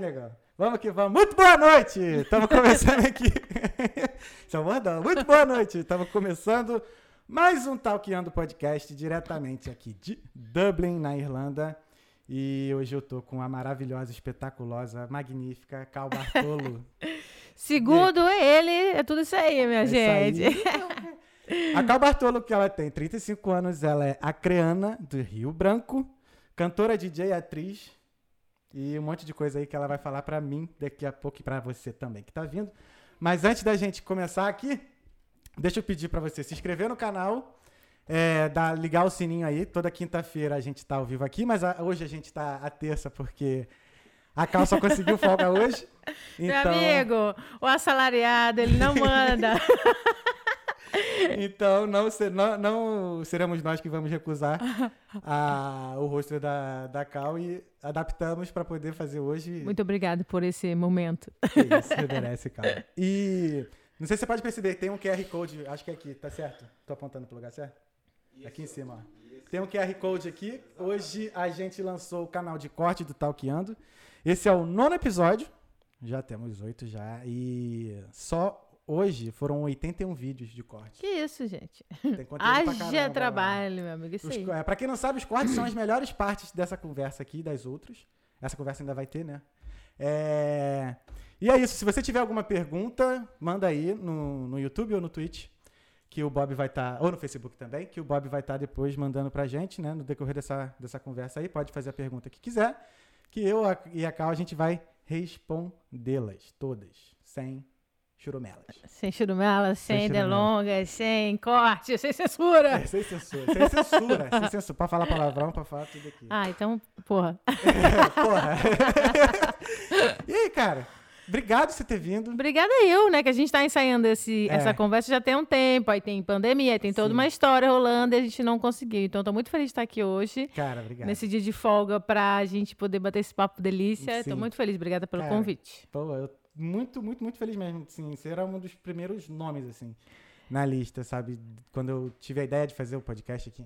negão. Vamos que vamos. Muito boa noite! Estamos começando aqui. Bordão. Muito boa noite. Estamos começando mais um Talkando Podcast diretamente aqui de Dublin, na Irlanda. E hoje eu tô com a maravilhosa, espetaculosa, magnífica Cal Bartolo. Segundo ele, é tudo isso aí, minha É gente. aí. A Cal Bartolo, que ela tem 35 anos, ela é acreana do Rio Branco, cantora, DJ, atriz e um monte de coisa aí que ela vai falar pra mim daqui a pouco e pra você também que tá vindo. Mas antes da gente começar aqui, deixa eu pedir pra você se inscrever no canal, é, dar, ligar o sininho aí. Toda quinta-feira a gente tá ao vivo aqui, mas a- hoje a gente tá à terça porque a Cal só conseguiu folga hoje. Meu Então, amigo, o assalariado, ele não manda. Então, não, ser- não, não seremos nós que vamos recusar a- o rosto da, da Cal e adaptamos para poder fazer hoje. Muito obrigado por esse momento. Que isso, você merece, Cal. E não sei se você pode perceber, tem um QR Code, acho que é aqui, tá certo? Tô apontando pro lugar certo? Aqui em cima, ó. Tem um QR Code aqui. Hoje a gente lançou o canal de corte do Talkeando. Esse é o nono episódio. Já temos oito já. E só hoje foram 81 vídeos de corte. Que isso, gente. Tem conteúdo Haja caramba lá. trabalho, meu amigo. Isso Os, aí. é, pra quem não sabe, os cortes são as melhores partes dessa conversa aqui, das outras. Essa conversa ainda vai ter, né? É, E é isso. Se você tiver alguma pergunta, manda aí no, no YouTube ou no Twitch, que o Bob vai estar. ou no Facebook também, que o Bob vai estar depois mandando pra gente, né? No decorrer dessa, dessa conversa aí. Pode fazer a pergunta que quiser, que eu e a Cal a gente vai respondê-las todas, sem churumelas. Sem churumela, sem, churumela. delongas, sem corte, sem censura. É, sem censura, sem censura, sem censura. Pra falar palavrão, pra falar tudo aqui. Ah, então, porra. Porra. e aí, cara? Obrigado por você ter vindo. Obrigada eu, né? Que a gente tá ensaiando esse, É. essa conversa já tem um tempo. Aí tem pandemia, aí tem toda Sim. uma história rolando e a gente não conseguiu. Então, tô muito feliz de estar aqui hoje. Cara, obrigado. Nesse dia de folga pra gente poder bater esse papo delícia. Sim. Tô muito feliz, obrigada pelo Cara, convite. Pô, eu muito, muito, muito feliz mesmo. Assim, você era um dos primeiros nomes, assim, na lista, sabe? Quando eu tive a ideia de fazer o podcast aqui.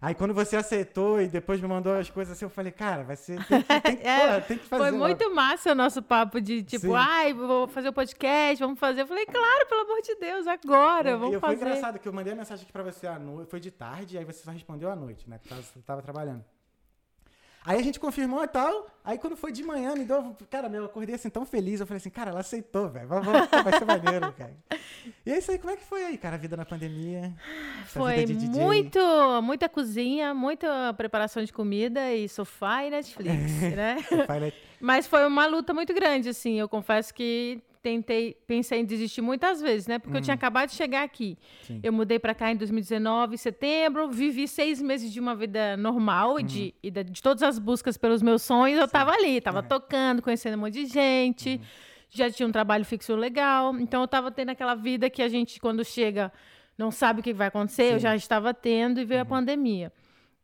Aí quando você aceitou e depois me mandou as coisas assim, eu falei, cara, vai ser. Tem que, tem que, É, porra, tem que fazer. Foi logo. muito massa o nosso papo de tipo, Sim. ai, vou fazer o podcast, vamos fazer. Eu falei, claro, pelo amor de Deus, agora, E- vamos e foi fazer. engraçado que eu mandei a mensagem aqui pra você à noite, foi de tarde, aí você só respondeu à noite, né? Que tava, tava trabalhando. Aí a gente confirmou e tal. Aí quando foi de manhã, me deu. Cara, meu, eu acordei assim tão feliz. Eu falei assim, cara, ela aceitou, velho. Vamos, vai ser maneiro, cara. E é isso aí, como é que foi aí, cara, a vida na pandemia? Foi muito, muita cozinha, muita preparação de comida e sofá e Netflix, né? Mas foi uma luta muito grande, assim. Eu confesso que tentei, pensei em desistir muitas vezes, né? Porque eu tinha acabado de chegar aqui. Hum. Sim. Eu mudei pra cá em 2019, em setembro, vivi seis meses de uma vida normal e Uhum. de, e da- de todas as buscas pelos meus sonhos, eu tava ali, tava É. tocando, conhecendo um monte de gente, Uhum. já tinha um trabalho fixo legal. Então eu tava tendo aquela vida que a gente, quando chega, não sabe o que vai acontecer, eu Sim. Uhum. já estava tendo e veio a pandemia.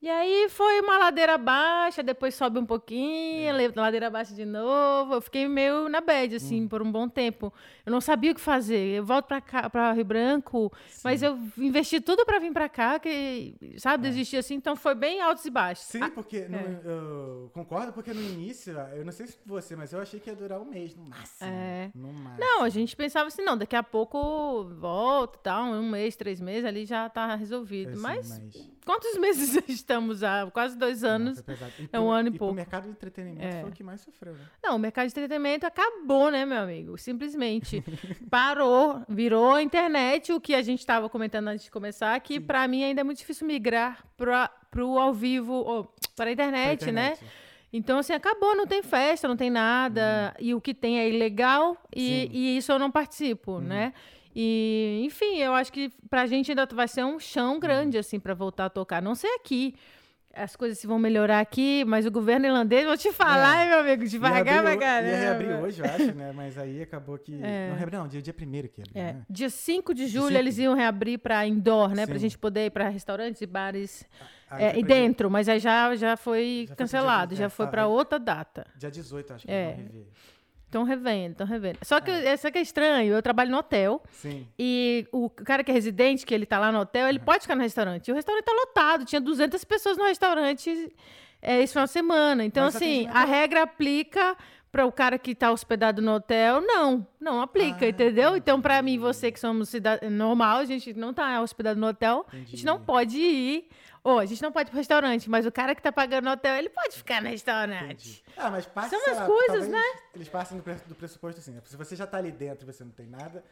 E aí foi uma ladeira baixa, depois sobe um É. pouquinho, le- ladeira abaixo de novo. Eu fiquei meio na bad, assim, Hum. por um bom tempo. Eu não sabia o que fazer. Eu volto pra cá, pra Rio Branco, mas eu investi tudo pra vir pra cá, que, sabe, desistir assim, então foi bem altos e baixos. É. Sim, porque no- é. eu concordo, porque no início, eu não sei se você, mas eu achei que ia durar um mês no máximo. É. No máximo. Não, a gente pensava assim, não, daqui a pouco volta, tal, um mês, três meses, ali já tá resolvido. Assim, mas quantos meses estamos há? Quase dois Não, anos. E é um ano e e pouco. O mercado de entretenimento É. foi o que mais sofreu, né? Não, o mercado de entretenimento acabou, né, meu amigo? Simplesmente parou, virou a internet, o que a gente estava comentando antes de começar, que para mim ainda é muito difícil migrar para o ao vivo, para a internet, Pra né? internet. Então, assim, acabou, não tem festa, não tem nada, e o que tem é ilegal, e, Uhum. Uhum. e isso eu não participo, né? E, enfim, eu acho que pra gente ainda vai ser um chão grande, Uhum. assim, para voltar a tocar. Não sei aqui. As coisas se vão melhorar aqui, mas o governo irlandês, vou te falar, É. hein, meu amigo, devagar, pra ho- ia reabrir caramba. hoje, eu acho, né? Mas aí acabou que. É. Não, reabriu, não, dia, dia primeiro que abriu, É, né? dia 5 de julho cinco. eles iam reabrir para indoor, né? Pra Sim. gente poder ir para restaurantes e bares Aí é, foi e pra dia- dentro, mas aí já, já foi Já foi pro dia cancelado, vinte, já é, foi para outra data. Dia 18, acho que É. vão rever. Estão revendo, estão revendo. Só que essa que é estranho, eu trabalho no hotel Sim. e o cara que é residente, que ele tá lá no hotel, ele pode ficar no restaurante. E o restaurante tá lotado, tinha 200 pessoas no restaurante é, esse final de semana. Então, Mas assim, atendimento a é- regra aplica Para o cara que está hospedado no hotel, não, não aplica, Ah, entendeu? Então, para mim, você que somos cidadão normal, a gente não está hospedado no hotel, a gente não Entendi. pode ir. Ou a gente não pode ir pro restaurante, mas o cara que tá pagando hotel, ele pode ficar no restaurante. Entendi. Ah, mas passa, São lá, coisas, né? Eles passam do, pre- do pressuposto assim. né? Se você já tá ali dentro e você não tem nada,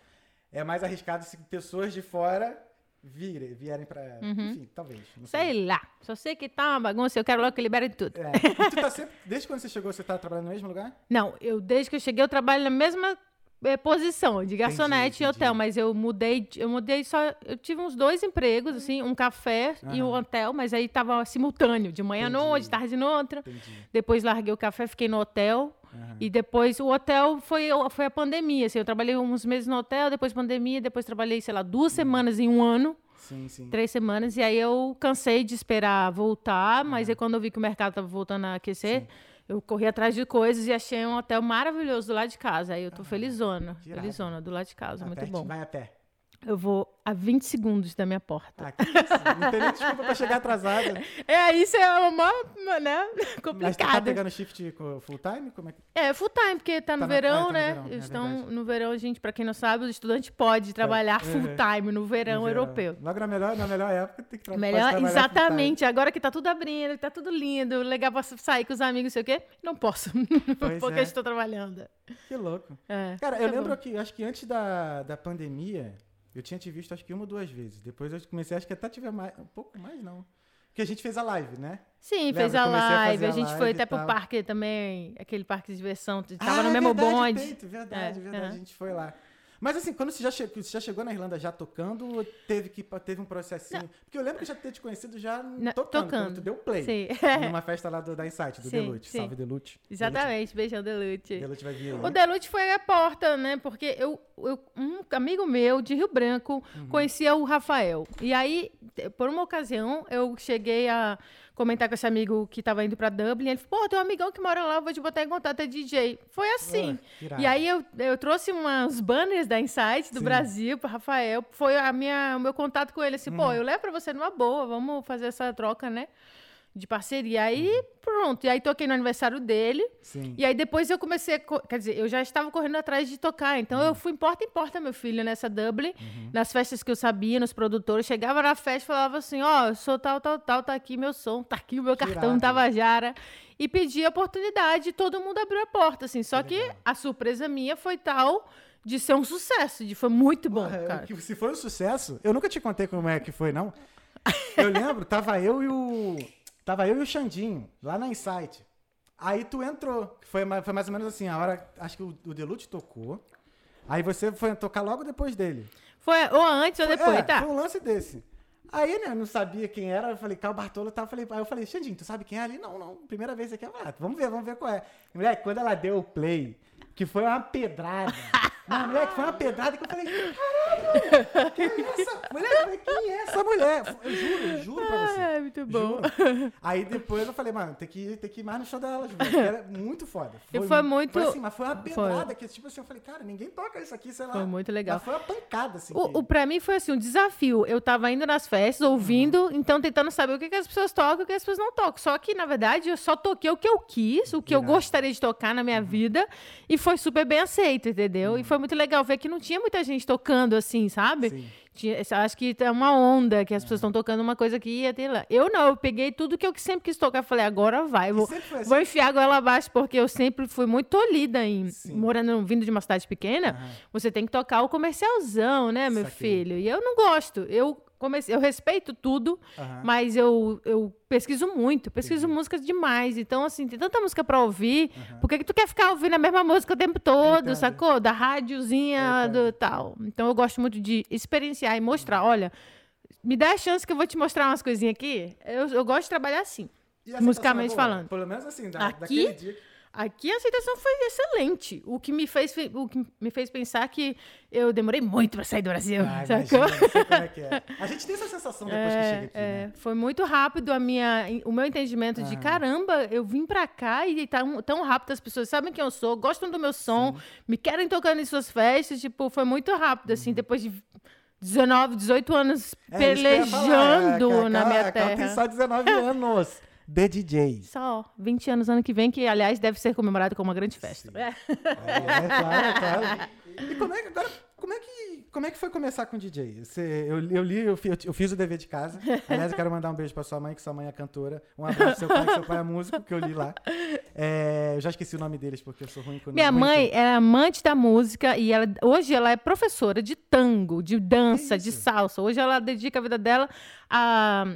é mais arriscado se pessoas de fora virem, vierem pra. Enfim, talvez. Sei. Uhum. Sei lá. Só sei que tá uma bagunça, eu quero logo que liberem tudo. É. E tu tá sempre. Desde quando você chegou, você tá trabalhando no mesmo lugar? Não, eu desde que eu cheguei, eu trabalho na mesma eh, posição, de garçonete entendi. hotel, mas eu mudei, de- eu mudei só, eu tive uns dois empregos, assim, um café e um hotel, mas aí tava simultâneo, de manhã à Entendi. noite, tarde no outro. Entendi. Depois larguei o café, fiquei no hotel. Aham. E depois o hotel foi, foi a pandemia. Assim, eu trabalhei uns meses no hotel, depois pandemia, depois trabalhei, sei lá, duas Uhum. semanas em um ano, Sim, sim. três semanas. E aí eu cansei de esperar voltar, mas aí quando eu vi que o mercado estava voltando a aquecer, eu corri atrás de coisas e achei um hotel maravilhoso do lado de casa. Aí eu tô felizona, que irado. felizona, do lado de casa, Ah, muito pertinho, bom. Vai a pé. Eu vou a 20 segundos da minha porta. Ah, que isso? Não tem nem desculpa pra chegar atrasada. É, isso é uma, uma, né, Mas tu tá complicado. pegando shift full time? Como é que. É, full time, porque tá no Tá verão, ah, tá no né? verão, é estão verdade. no verão, gente, pra quem não sabe, o estudante pode trabalhar Uhum. full time no verão no verão? europeu. Logo na melhor, na melhor época tem que tra Melhor, trabalhar exatamente. Agora que tá tudo abrindo, tá tudo lindo, legal pra sair com os amigos, não sei o quê, não posso. Porque é. estou trabalhando. Que louco. É, Cara, eu é lembro bom. que, acho que antes da, da pandemia, eu tinha te visto acho que uma ou duas vezes. Depois eu comecei, acho que até tive mais, um pouco mais, não. Porque a gente fez a live, né? Sim, Lembra? fez a live, a, a gente live foi até pro parque também, aquele parque de diversão, tava Ah, no é mesmo verdade, bonde. Peito, verdade, É, verdade. é. A gente foi lá. Mas assim, quando você já, che você já chegou na Irlanda já tocando, teve, que, teve um processinho? Porque eu lembro que eu já ter te conhecido já Na- tocando, tocando. tu deu play. Sim, Numa festa lá do, da Insight, do Sim, Delute. sim. Salve, Delute. exatamente, beijão Delute. Delute vai vir aí. O Delute foi a porta, né? Porque eu, eu- um amigo meu de Rio Branco Uhum. conhecia o Rafael. E aí, por uma ocasião, eu cheguei a comentar com esse amigo que tava indo pra Dublin. Ele falou: pô, tem um amigão que mora lá, vou te botar em contato, é DJ. Foi assim. Ah. E aí eu, eu trouxe uns banners da Insight do Sim. Brasil pro Rafael. Foi a minha, o meu contato com ele assim, Uhum. pô, eu levo pra você numa boa, vamos fazer essa troca, né? De parceria. Aí, pronto. E aí toquei no aniversário dele. Sim. E aí depois eu comecei Quer dizer, eu já estava correndo atrás de tocar. Então Uhum. eu fui em porta em porta, meu filho, nessa Dublin, nas festas que eu sabia, nos produtores. Chegava na festa e falava assim: ó, eu sou tal, tal, tal, tá aqui meu som, tá aqui o meu cartão, irado. Tabajara. E pedi a oportunidade e todo mundo abriu a porta, assim. Só Que que a surpresa minha foi tal de ser um sucesso, de foi muito bom, Porra, cara. se foi um sucesso, eu nunca te contei como é que foi, não. Eu lembro, tava eu e o. Tava eu e o Xandinho, lá na Insight. Aí tu entrou. Foi, foi mais ou menos assim, a hora. Acho que o, o Delute tocou. Aí você foi tocar logo depois dele. Foi ou antes ou depois, é, tá? Foi um lance desse. Aí, né, eu não sabia quem era, eu falei, Carl Bartolo tal. eu Falei, aí eu falei, Xandinho, tu sabe quem é ali? Não, não, primeira vez aqui. Ah, vamos ver, vamos ver qual é. Moleque, quando ela deu o play, que foi uma pedrada. Não, moleque, foi uma pedrada que eu falei, caralho, quem é essa? Eu falei, quem é essa mulher? Eu juro, eu juro pra você. É, muito bom. Juro. Aí depois eu falei, mano, tem que, ir- tem que ir mais no show dela, porque era muito foda. E foi muito- Foi assim, mas foi uma foi. pedrada que, tipo assim, eu falei, cara, ninguém toca isso aqui, sei lá. Foi muito legal. Mas foi uma pancada, assim. O, que- o, pra mim foi assim, um desafio. Eu tava indo nas festas, ouvindo, então tentando saber o que, que as pessoas tocam e o que as pessoas não tocam. Só que, na verdade, eu só toquei o que eu quis, o que eu Irado. gostaria de tocar na minha vida, e foi super bem aceito, entendeu? E foi muito legal ver que não tinha muita gente tocando assim, sabe? Sim. Tinha, acho que é uma onda que as pessoas estão tocando uma coisa que ia ter lá. Eu não, eu peguei tudo que eu sempre quis tocar. Falei, agora vai. Vou, assim? vou enfiar a goela abaixo, porque eu sempre fui muito tolhida em Sim. morando, vindo de uma cidade pequena. Aham. Você tem que tocar o comercialzão, né, meu filho? E eu não gosto. Eu comecei, eu respeito tudo, Aham. mas eu, eu pesquiso muito, pesquiso músicas demais. Então, assim, tem tanta música pra ouvir. Por que, que tu quer ficar ouvindo a mesma música o tempo todo, sacou? Da rádiozinha, do tal. Então, eu gosto muito de experienciar e mostrar. Olha, me dá a chance que eu vou te mostrar umas coisinhas aqui. Eu, eu gosto de trabalhar assim. Musicalmente é boa? falando. Pelo menos assim, da, Aqui? daquele dia. Aqui a aceitação foi excelente. O que me fez, o que me fez pensar que eu demorei muito pra sair do Brasil. Ah, sacou? imagina, não sei como é que é. A gente tem essa sensação depois que chega aqui, É, né? Foi muito rápido a minha, o meu entendimento de Aham. caramba, eu vim pra cá e tá um- tão rápido, as pessoas sabem quem eu sou, gostam do meu som, me querem tocando em suas festas, tipo, foi muito rápido, assim, depois de 19, 18 anos Uhum. É falar, é, pelejando a na minha terra. tem só 19 anos. The DJ. Só 20 anos ano que vem, que aliás deve ser comemorado com uma grande festa. Sim. É. É, claro, claro. E como é que agora, como é que, como é que foi começar com DJ? Você, eu, eu li, eu, fi- eu fiz o dever de casa. Aliás, eu quero mandar um beijo pra sua mãe, que sua mãe é cantora. Um abraço pro seu pai, que seu pai é músico, que eu li lá. É, eu já esqueci o nome deles, porque eu sou ruim com Minha mãe é amante da música e ela, hoje ela é professora de tango, de dança, de salsa. Hoje ela dedica a vida dela a.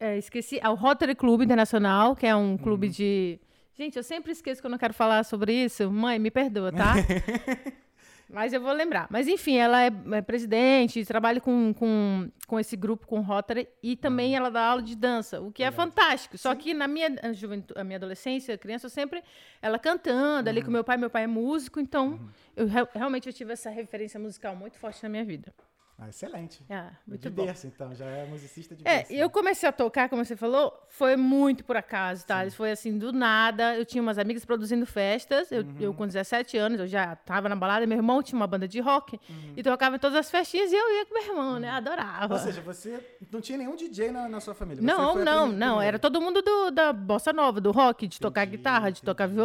é, esqueci, ao Rotary Club Internacional, que é um clube Uhum. de. Gente, eu sempre esqueço quando eu quero falar sobre isso. Mãe, me perdoa, tá? Mas eu vou lembrar. Mas enfim, ela é, é presidente, trabalha com, com, com esse grupo, com o Rotary, e também ela dá aula de dança, o que é Legal. fantástico. Só que na minha juventude, a minha adolescência, criança, eu sempre ela cantando ali com meu pai, meu pai é músico, então eu re- realmente eu tive essa referência musical muito forte na minha vida. Ah, excelente. Ah, muito de bom. berço, então. Já é musicista de É, berço. eu comecei a tocar, como você falou, foi muito por acaso, tá? Foi assim, do nada. Eu tinha umas amigas produzindo festas. Eu, Uhum. eu com 17 anos, eu já tava na balada. Meu irmão tinha uma banda de rock Uhum. e tocava em todas as festinhas e eu ia com meu irmão, né? Adorava. Ou seja, você não tinha nenhum DJ na, na sua família. Você não, não, não. primeira. Era todo mundo do- da bossa nova, do rock, de tocar Entendi, guitarra, de tocar entendi.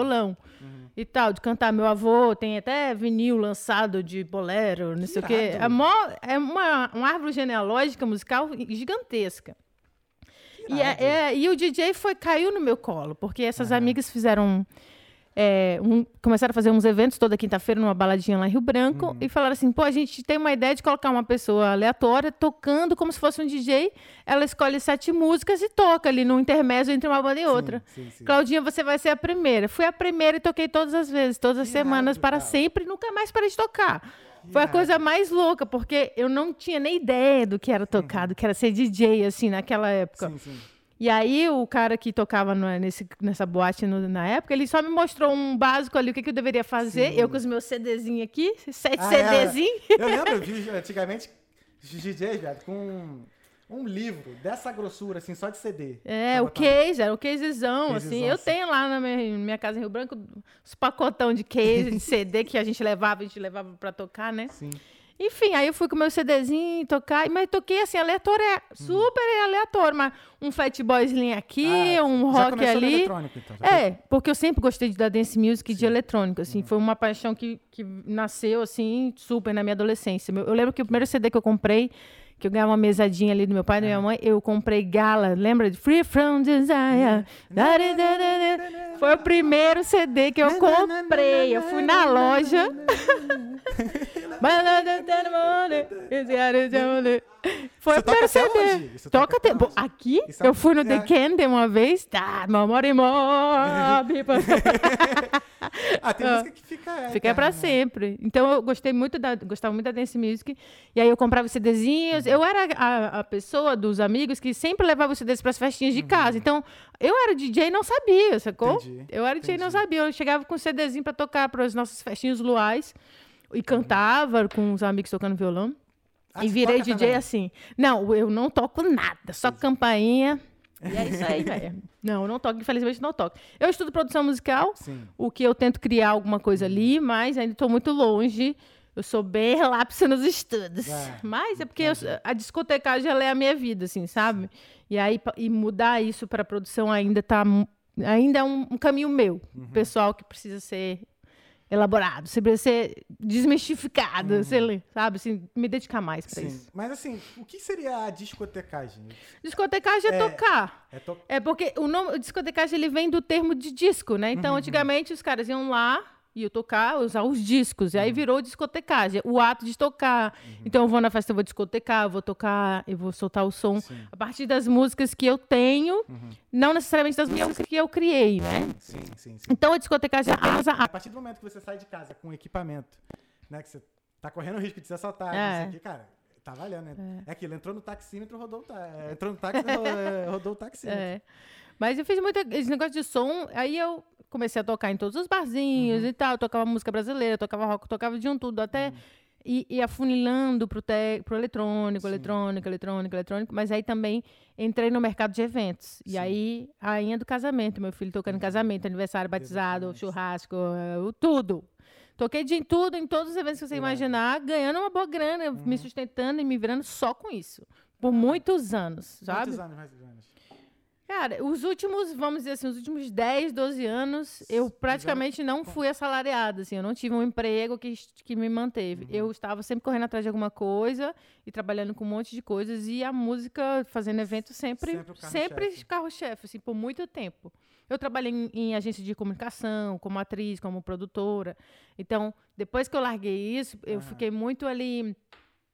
Uhum. E tal, de cantar. Meu avô tem até vinil lançado de bolero, não sei o quê. É, mó- é uma, uma árvore genealógica musical gigantesca. E, é- é- e o DJ foi, caiu no meu colo, porque essas amigas fizeram. É, um- começaram a fazer uns eventos toda quinta-feira numa baladinha lá em Rio Branco Uhum. e falaram assim: pô, a gente tem uma ideia de colocar uma pessoa aleatória tocando como se fosse um DJ. Ela escolhe sete músicas e toca ali no intermédio entre uma banda e outra. Sim, sim, sim. Claudinha, você vai ser a primeira. Fui a primeira e toquei todas as vezes, todas as Que semanas, para cara. sempre, nunca mais parei de tocar. Foi a coisa mais louca, porque eu não tinha nem ideia do que era tocado, que era ser DJ, assim, naquela época. Sim, sim. E aí, o cara que tocava no- nesse, nessa boate no- na época, ele só me mostrou um básico ali, o que, que eu deveria fazer. Sim. Eu com os meus CDzinhos aqui, sete Ah, é. CDzinhos. Eu lembro, eu vi antigamente DJs, velho, com um livro dessa grossura, assim, só de CD. É, o case, era o casezão, Casezão, assim. Eu assim. tenho lá na minha, minha casa em Rio Branco os pacotão de case, de CD que a gente levava, a gente levava pra tocar, né? Sim. Enfim, aí eu fui com meu CDzinho tocar, mas toquei assim, aleatório, é super aleatório, mas um Fat Boysling aqui, Ah, um rock ali. eletrônico, então. É, porque eu sempre gostei de da dance music e de eletrônico, assim. Foi uma paixão que, que nasceu, assim, super na minha adolescência. Eu lembro que o primeiro CD que eu comprei, que eu ganhava uma mesadinha ali do meu pai e da minha mãe, eu comprei Gala, lembra de Free From Desire? Foi o primeiro CD que eu comprei. Eu fui na loja. Foi Você o primeiro CD. toca até hoje? Aqui, eu fui no The é. Candy uma vez. Tá, mamore mob. Ah, tem música que fica. é, Fica pra sempre. Então eu gostei muito da, gostava muito da dance music. E aí eu comprava os CDzinhos. Uhum. Eu era a, a pessoa dos amigos que sempre levava os CDs pras festinhas de casa. Então eu era DJ e não sabia, sacou? Uhum. Entendi, eu era DJ e não sabia. Eu chegava com um CDzinho pra tocar para as nossas festinhas luais. Uhum. E cantava com os amigos tocando violão. Ah, e virei DJ também? assim. Não, eu não toco nada, só campainha. E é isso aí, velho. Não, eu não toco, infelizmente não toco. Eu estudo produção musical, Sim. o que eu tento criar alguma coisa ali, mas ainda estou muito longe. Eu sou bem relapsa nos estudos. É, mas é porque eu- a discotecagem é a minha vida, assim, sabe? E aí e mudar isso para produção ainda tá ainda é um, um caminho meu, Uhum. pessoal que precisa ser elaborado, você precisa ser desmistificado, sei lá, sabe? Assim, me dedicar mais para Sim. isso. Mas assim, o que seria a discotecagem? Discotecagem é, É. tocar. É to... É porque o nome o discotecagem ele vem do termo de disco, né? Então, Uhum. antigamente os caras iam lá, iam tocar, usar os discos. Uhum. E aí virou discotecagem, o ato de tocar. Então, eu vou na festa, eu vou discotecar, eu vou tocar, eu vou soltar o som Sim. a partir das músicas que eu tenho, Uhum. não necessariamente das músicas que eu criei, né? Sim, sim, sim. Então, a discotecagem é apenas a partir do momento que você sai de casa com equipamento, né? Que você tá correndo o risco de ser assaltado, É. que, cara, tá valendo, né? É, aquilo, entrou no taxímetro, rodou o tá- é, Entrou no táxi, ro- é, rodou o taxímetro. É. Mas eu fiz muito esse negócio de som, aí eu comecei a tocar em todos os barzinhos Uhum. e tal, tocava música brasileira, tocava rock, tocava de um tudo, até e, e afunilando pro, te, pro eletrônico, Sim. eletrônico, eletrônico, eletrônico, mas aí também entrei no mercado de eventos. E Sim. aí, a rainha do casamento, meu filho tocando em casamento, aniversário, batizado, churrasco, eh, o tudo. Toquei de tudo, em todos os eventos que você Irado. imaginar, ganhando uma boa grana, Uhum. me sustentando e me virando só com isso. Por muitos anos, sabe? Quantos anos mais ou menos? Cara, os últimos, vamos dizer assim, os últimos 10, 12 anos, eu praticamente não fui assalariada, assim, eu não tive um emprego que, que me manteve. Uhum. Eu estava sempre correndo atrás de alguma coisa e trabalhando com um monte de coisas e a música, fazendo evento sempre, Sempre carro-chefe. carro-chefe, assim, por muito tempo. Eu trabalhei em, em agência de comunicação, como atriz, como produtora. Então, depois que eu larguei isso, eu Aham. fiquei muito ali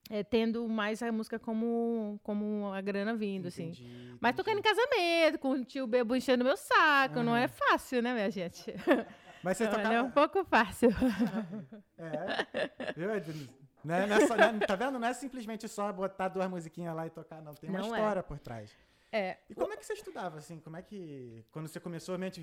eh, tendo mais a música como, como a grana vindo, assim. Entendi, Mas entendi. tocando em casamento, com o tio bebo enchendo meu saco, não é fácil, né, minha gente? Mas você tocava... é um pouco fácil. É. Viu? Não é, não é só- não é- tá vendo? Não é simplesmente só botar duas musiquinhas lá e tocar, não. Tem uma Não é. história por trás. É, E como é que você estudava, assim? Como é que... Quando você começou, a mente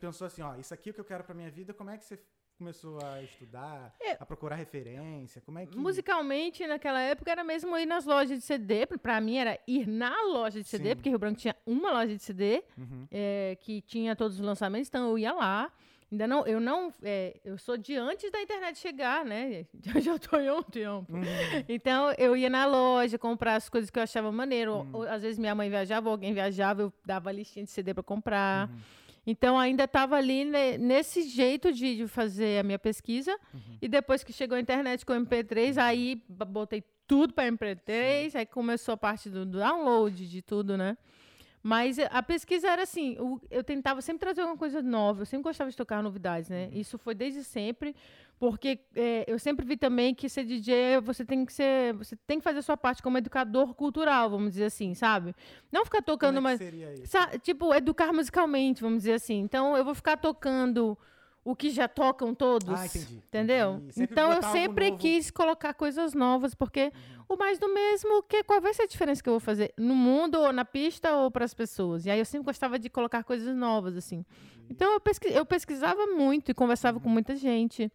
pensou assim, ó, isso aqui é o que eu quero pra minha vida, como é que você começou a estudar, É. a procurar referência? Como é que... musicalmente, naquela época, era mesmo ir nas lojas de CD. Pra mim, era ir na loja de CD, Sim. porque Rio Branco tinha uma loja de CD, Uhum. é, que tinha todos os lançamentos, então eu ia lá. Ainda não, eu não, é, eu sou de antes da internet chegar, né? Já tô em um tempo. Uhum. Então, eu ia na loja comprar as coisas que eu achava maneiro. Hum. Ou, às vezes minha mãe viajava, ou alguém viajava, eu dava a listinha de CD para comprar. Uhum. Então, ainda estava ali ne- nesse jeito de, de fazer a minha pesquisa. Uhum. E depois que chegou a internet com o MP3, aí b- botei tudo para MP3, aí começou a parte do download, de tudo, né? Mas a pesquisa era assim, eu tentava sempre trazer alguma coisa nova, eu sempre gostava de tocar novidades, né? Isso foi desde sempre, porque eh, eu sempre vi também que ser DJ, você tem que ser, você tem que fazer a sua parte como educador cultural, vamos dizer assim, sabe? Não ficar tocando Como é? Sa- tipo, educar musicalmente, vamos dizer assim. Então, eu vou ficar tocando o que já tocam todos. Ah, entendi, Entendeu? entendi. Então, eu sempre. Uhum. quis colocar coisas novas, porque o mais do mesmo, que, qual vai ser a diferença que eu vou fazer no mundo, ou na pista, ou para as pessoas? E aí, eu sempre gostava de colocar coisas novas, assim. Então, eu, eu pesquisava muito e conversava com muita gente.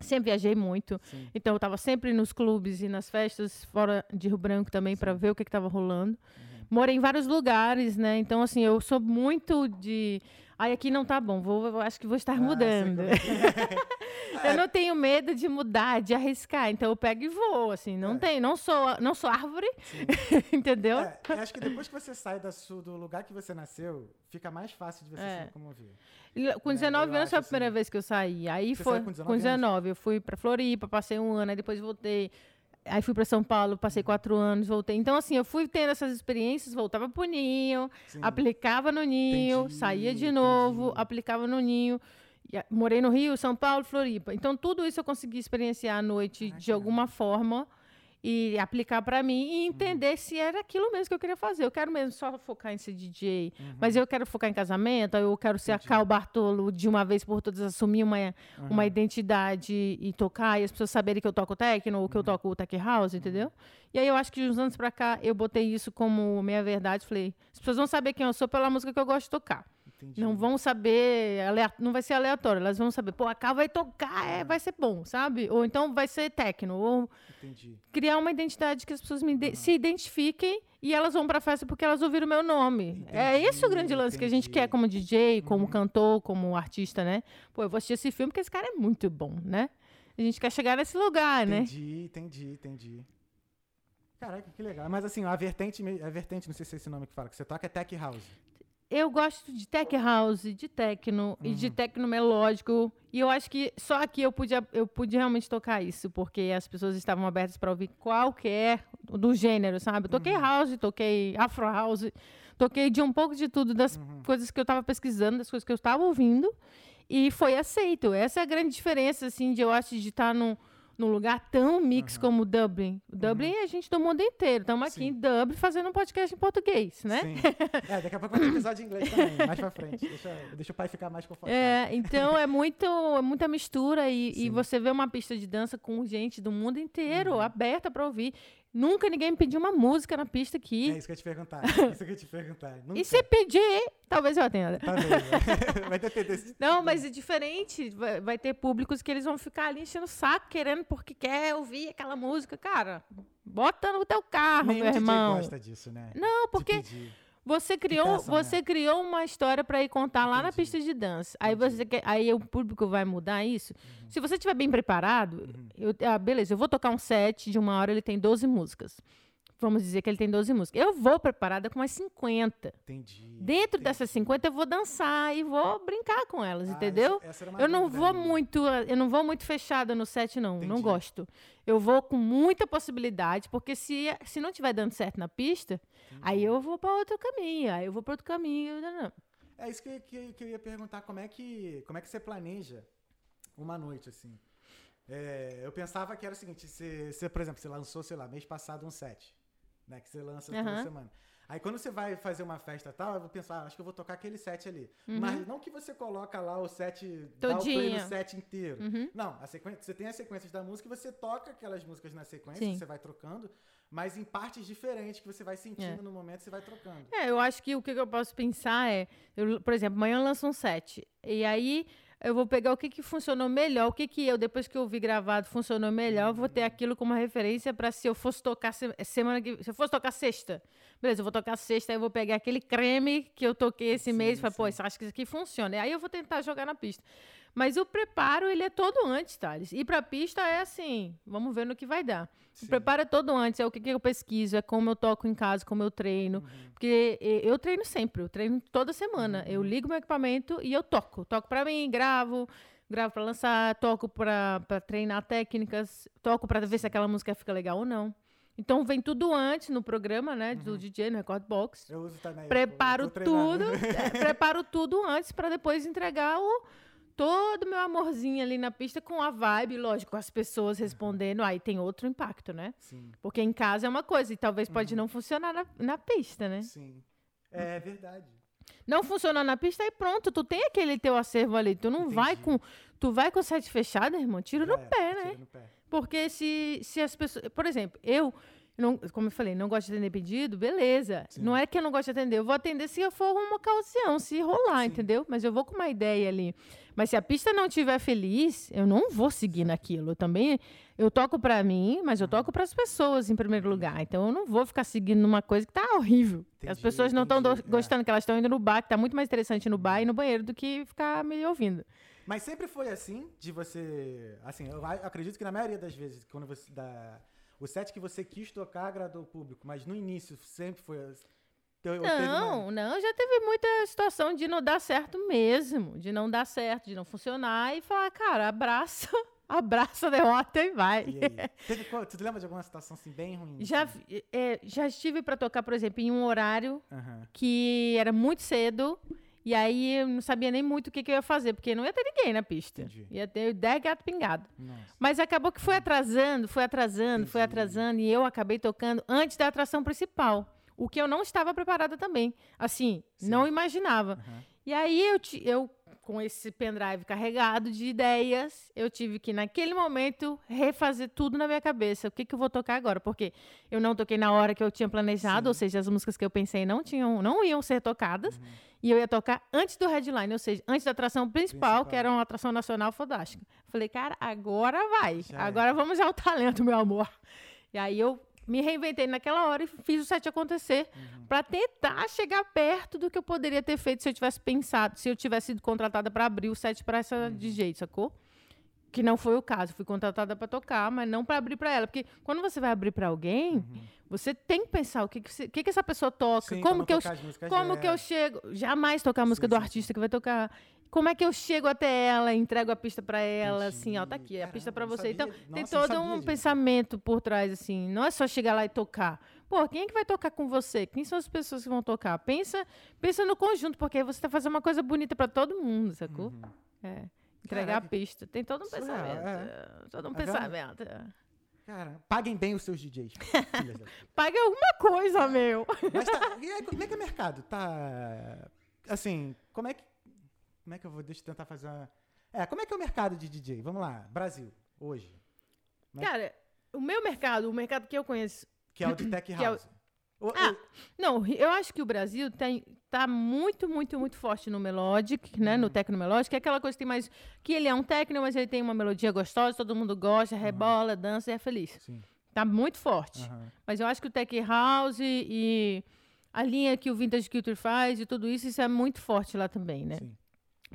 Sempre viajei muito. Sim. Então, eu estava sempre nos clubes e nas festas fora de Rio Branco também para ver o que estava rolando. Uhum. Morei em vários lugares, né? Então, assim, eu sou muito de. Ai, aqui não tá bom, vou, eu acho que vou estar Ah, mudando. é eu não tenho medo de mudar, de arriscar. Então, eu pego e vou, assim. Não É. tem, não sou, não sou árvore, entendeu? É, acho que depois que você sai da su- do lugar que você nasceu, fica mais fácil de você É. se locomover. Com É, 19 eu anos foi a acho, primeira assim. vez que eu saí. Aí Você foi com 19 com 19. Eu fui pra Floripa, passei um ano, aí depois voltei. Aí fui pra São Paulo, passei Uhum. quatro anos, voltei. Então, assim, eu fui tendo essas experiências, voltava pro ninho, Sim. aplicava no ninho, Entendi, saía de novo, entendi. aplicava no ninho. Morei no Rio, São Paulo, Floripa. Então, tudo isso eu consegui experienciar à noite Ah, de alguma forma e aplicar para mim Uhum. e entender se era aquilo mesmo que eu queria fazer. Eu quero mesmo só focar em ser DJ, mas eu quero focar em casamento, eu quero ser Uhum. Entendi. a Cal Bartolo de uma vez por todas, assumir uma, Uhum. uma identidade e tocar, e as pessoas saberem que eu toco techno ou que eu Uhum. toco tech house, entendeu? E aí eu acho que de uns anos pra cá eu botei isso como minha verdade. Falei, as pessoas vão saber quem eu sou pela música que eu gosto de tocar. Entendi. Não vão saber, não vai ser aleatório, elas vão saber, pô, a Cal vai tocar, é, vai ser bom, sabe? Ou então vai ser techno, ou Entendi. criar uma identidade que as pessoas ide- se identifiquem e elas vão pra festa porque elas ouviram o meu nome. é Entendi, esse o grande lance que a gente entendi. quer como DJ, como cantor, como artista, né? Pô, eu vou assistir esse filme porque esse cara é muito bom, né? A gente quer chegar nesse lugar, né? Entendi, entendi, entendi. Caraca, que legal. Mas assim, a vertente, a vertente, não sei se é esse nome que fala, que você toca é tech house. Eu gosto de tech house, de techno e Uhum. de techno melódico. E eu acho que só aqui eu pude, eu pude realmente tocar isso, porque as pessoas estavam abertas para ouvir qualquer do gênero, sabe? Eu toquei Uhum. house, toquei afro house, toquei de um pouco de tudo das Uhum. coisas que eu estava pesquisando, das coisas que eu estava ouvindo. E foi aceito. Essa é a grande diferença, assim, de eu acho de estar num, num lugar tão mix como o Dublin. Dublin é gente do mundo inteiro. Estamos aqui Sim. em Dublin fazendo um podcast em português, né? Sim. É, daqui a pouco vai ter episódio em inglês também, mais pra frente. Deixa, deixa o pai ficar mais confortável. É, então é muito, é muita mistura e, e você vê uma pista de dança com gente do mundo inteiro Uhum. aberta para ouvir. Nunca ninguém me pediu uma música na pista aqui. É isso que eu ia te perguntar. Isso que eu ia te perguntar. Nunca. e se pedir, talvez eu atenda. Tá vendo? Vai ter. Não, mas é diferente. Vai, vai ter públicos que eles vão ficar ali enchendo o saco, querendo porque quer ouvir aquela música. Cara, bota no teu carro, Nenhum meu irmão. gosta disso, né? Não, porque. Você criou, peça, né? você criou uma história para ir contar lá na Entendi. pista de dança. Aí você quer, aí o público vai mudar isso. Se você estiver bem preparado, Uhum. eu- ah, beleza, eu vou tocar um set de uma hora, ele tem 12 músicas. Vamos dizer que ele tem 12 músicas. Eu vou preparada com umas 50. Entendi. Dentro entendi. dessas 50 eu vou dançar e vou brincar com elas, Ah, entendeu? essa- essa Eu não vou minha. muito, eu não vou muito fechada no set não, não Entendi. gosto. Eu vou com muita possibilidade, porque se se não tiver dando certo na pista, aí eu vou para outro caminho, aí eu vou para outro caminho, não, não. É isso que, que, que eu ia perguntar, como é que, como é que você planeja uma noite, assim? É, eu pensava que era o seguinte, você, você, por exemplo, você lançou, sei lá, mês passado um set, né? Que você lança toda Aham. semana. Aí quando você vai fazer uma festa e tal, eu vou pensar, ah, acho que eu vou tocar aquele set ali. Uhum. Mas não que você coloca lá o set, dá o play Todinho. no set inteiro. Uhum. Não, a sequência, você tem as sequências da música e você toca aquelas músicas na sequência, Sim. você vai trocando, mas em partes diferentes que você vai sentindo É. no momento, você vai trocando. É, eu acho que o que eu posso pensar é, eu, por exemplo, amanhã eu lanço um set. E aí eu vou pegar o que, que funcionou melhor, o que, que eu, depois que eu vi gravado, funcionou melhor, eu vou ter aquilo como referência para se eu fosse tocar se- semana que. Se eu fosse tocar sexta. Beleza, eu vou tocar sexta, aí eu vou pegar aquele creme que eu toquei esse Sim, mês e falar, pô, acho que isso aqui funciona. E aí eu vou tentar jogar na pista. Mas o preparo, ele é todo antes, Thales. Ir pra pista é assim, vamos ver no que vai dar. Sim. O preparo é todo antes, é o que, que eu pesquiso, é como eu toco em casa, como eu treino. Uhum. Porque e- eu treino sempre, eu treino toda semana. Eu Uhum. ligo meu equipamento e eu toco. Toco pra mim, gravo, gravo pra lançar, toco pra treinar técnicas, toco pra ver se aquela música fica legal ou não. Então vem tudo anto no programa, né, do DJ, no Record Box. Eu uso também. eu Preparo eu treinando. tudo, é, preparo tudo antes pra depois entregar o todo o meu amorzinho ali na pista com a vibe, lógico, as pessoas respondendo. Aí tem outro impacto, né? Sim, Porque em casa é uma coisa e talvez Uhum. pode não funcionar na, na pista, né? sim. É verdade. Não funcionar na pista e pronto, tu tem aquele teu acervo ali. Tu não vai Entendi. com. Tu vai com o set fechado, irmão, tira no É, pé, né? tira no pé. Porque se, se as pessoas. Por exemplo, eu, não, como eu falei, não gosto de atender pedido, beleza. Sim. Não é que eu não gosto de atender, eu vou atender se for uma ocasião, se rolar, Sim. entendeu? Mas eu vou com uma ideia ali. Mas se a pista não estiver feliz, eu não vou seguir naquilo. Eu também. Eu toco pra mim, mas eu toco pras pessoas em primeiro lugar. Então eu não vou ficar seguindo numa coisa que tá horrível. Que as Entendi, pessoas não estão entendi, é. gostando, que elas estão indo no bar, que tá muito mais interessante no bar e no banheiro do que ficar me ouvindo. Mas sempre foi assim, de você. Assim, eu acredito que na maioria das vezes, quando você. Da, o set que você quis tocar agradou o público, mas no início sempre foi. Teu- teve uma- Não, não, já teve muita situação de não dar certo mesmo, de não dar certo, de não funcionar e falar, cara, abraça, abraça a derrota e vai. E? Teve lembra de alguma situação assim bem ruim? Já, assim? é, já estive para tocar, por exemplo, em um horário Aham. que era muito cedo e aí eu não sabia nem muito o que, que eu ia fazer, porque não ia ter ninguém na pista. Entendi. Ia ter 10 gato pingado. Nossa. Mas acabou que foi atrasando, foi atrasando, foi Entendi. atrasando, e eu acabei tocando antes da atração principal. O que eu não estava preparada também. Assim, Sim. não imaginava. Aham. E aí eu, ti- eu, com esse pendrive carregado de ideias, eu tive que, naquele momento, refazer tudo na minha cabeça. O que, que eu vou tocar agora? Porque eu não toquei na hora que eu tinha planejado, Sim. ou seja, as músicas que eu pensei não, tinham, não iam ser tocadas. Uhum. E eu ia tocar antes do headline, ou seja, antes da atração principal, Principal. que era uma atração nacional fantástica. Falei, cara, agora vai. Já é. agora vamos ao talento, meu amor. E aí eu me reinventei naquela hora e fiz o set acontecer Uhum. pra tentar chegar perto do que eu poderia ter feito se eu tivesse pensado, se eu tivesse sido contratada pra abrir o set pra essa Uhum. DJ, sacou? Que não foi o caso. Fui contratada pra tocar, mas não pra abrir pra ela. Porque quando você vai abrir pra alguém, você tem que pensar o que, que, que, que essa pessoa toca, Uhum. Sim, como que eu como dela. que eu chego? Jamais tocar a música Sim, do sim, artista que vai tocar. Como é que eu chego até ela, entrego a pista pra ela, assim, ó, tá Entendi. aqui, a pista Caramba, não você. Então, sabia- tem nossa, não todo um disso. pensamento por trás, assim. Não é só chegar lá e tocar. Pô, quem é que vai tocar com você? Quem são as pessoas que vão tocar? Pensa, pensa no conjunto, porque aí você tá fazendo uma coisa bonita pra todo mundo, sacou? É. Entregar Caraca. a pista. Tem todo um Surreal, pensamento. é. Todo um Tá vendo? pensamento. é. Cara, paguem bem os seus DJs. filhas da- Pague alguma coisa, meu. Mas tá, e aí, como é que é o mercado? Tá. Assim, como é que. Como é que eu vou. Deixa eu tentar fazer uma. É, como é que é o mercado de DJ? Vamos lá, Brasil, hoje. Mas- Cara, o meu mercado, o mercado que eu conheço, Que é o de Tech Que é o- House. Ah, Não, eu acho que o Brasil tem, tá muito, muito, muito forte no Melodic, né? Uhum. No Tecno Melodic, que é aquela coisa que tem mais. Que ele é um técnico, mas ele tem uma melodia gostosa, todo mundo gosta, rebola, dança e é feliz. Sim. Tá muito forte. aham. Mas eu acho que o Tech House e a linha que o Vintage Culture faz e tudo isso, isso é muito forte lá também, né? Sim.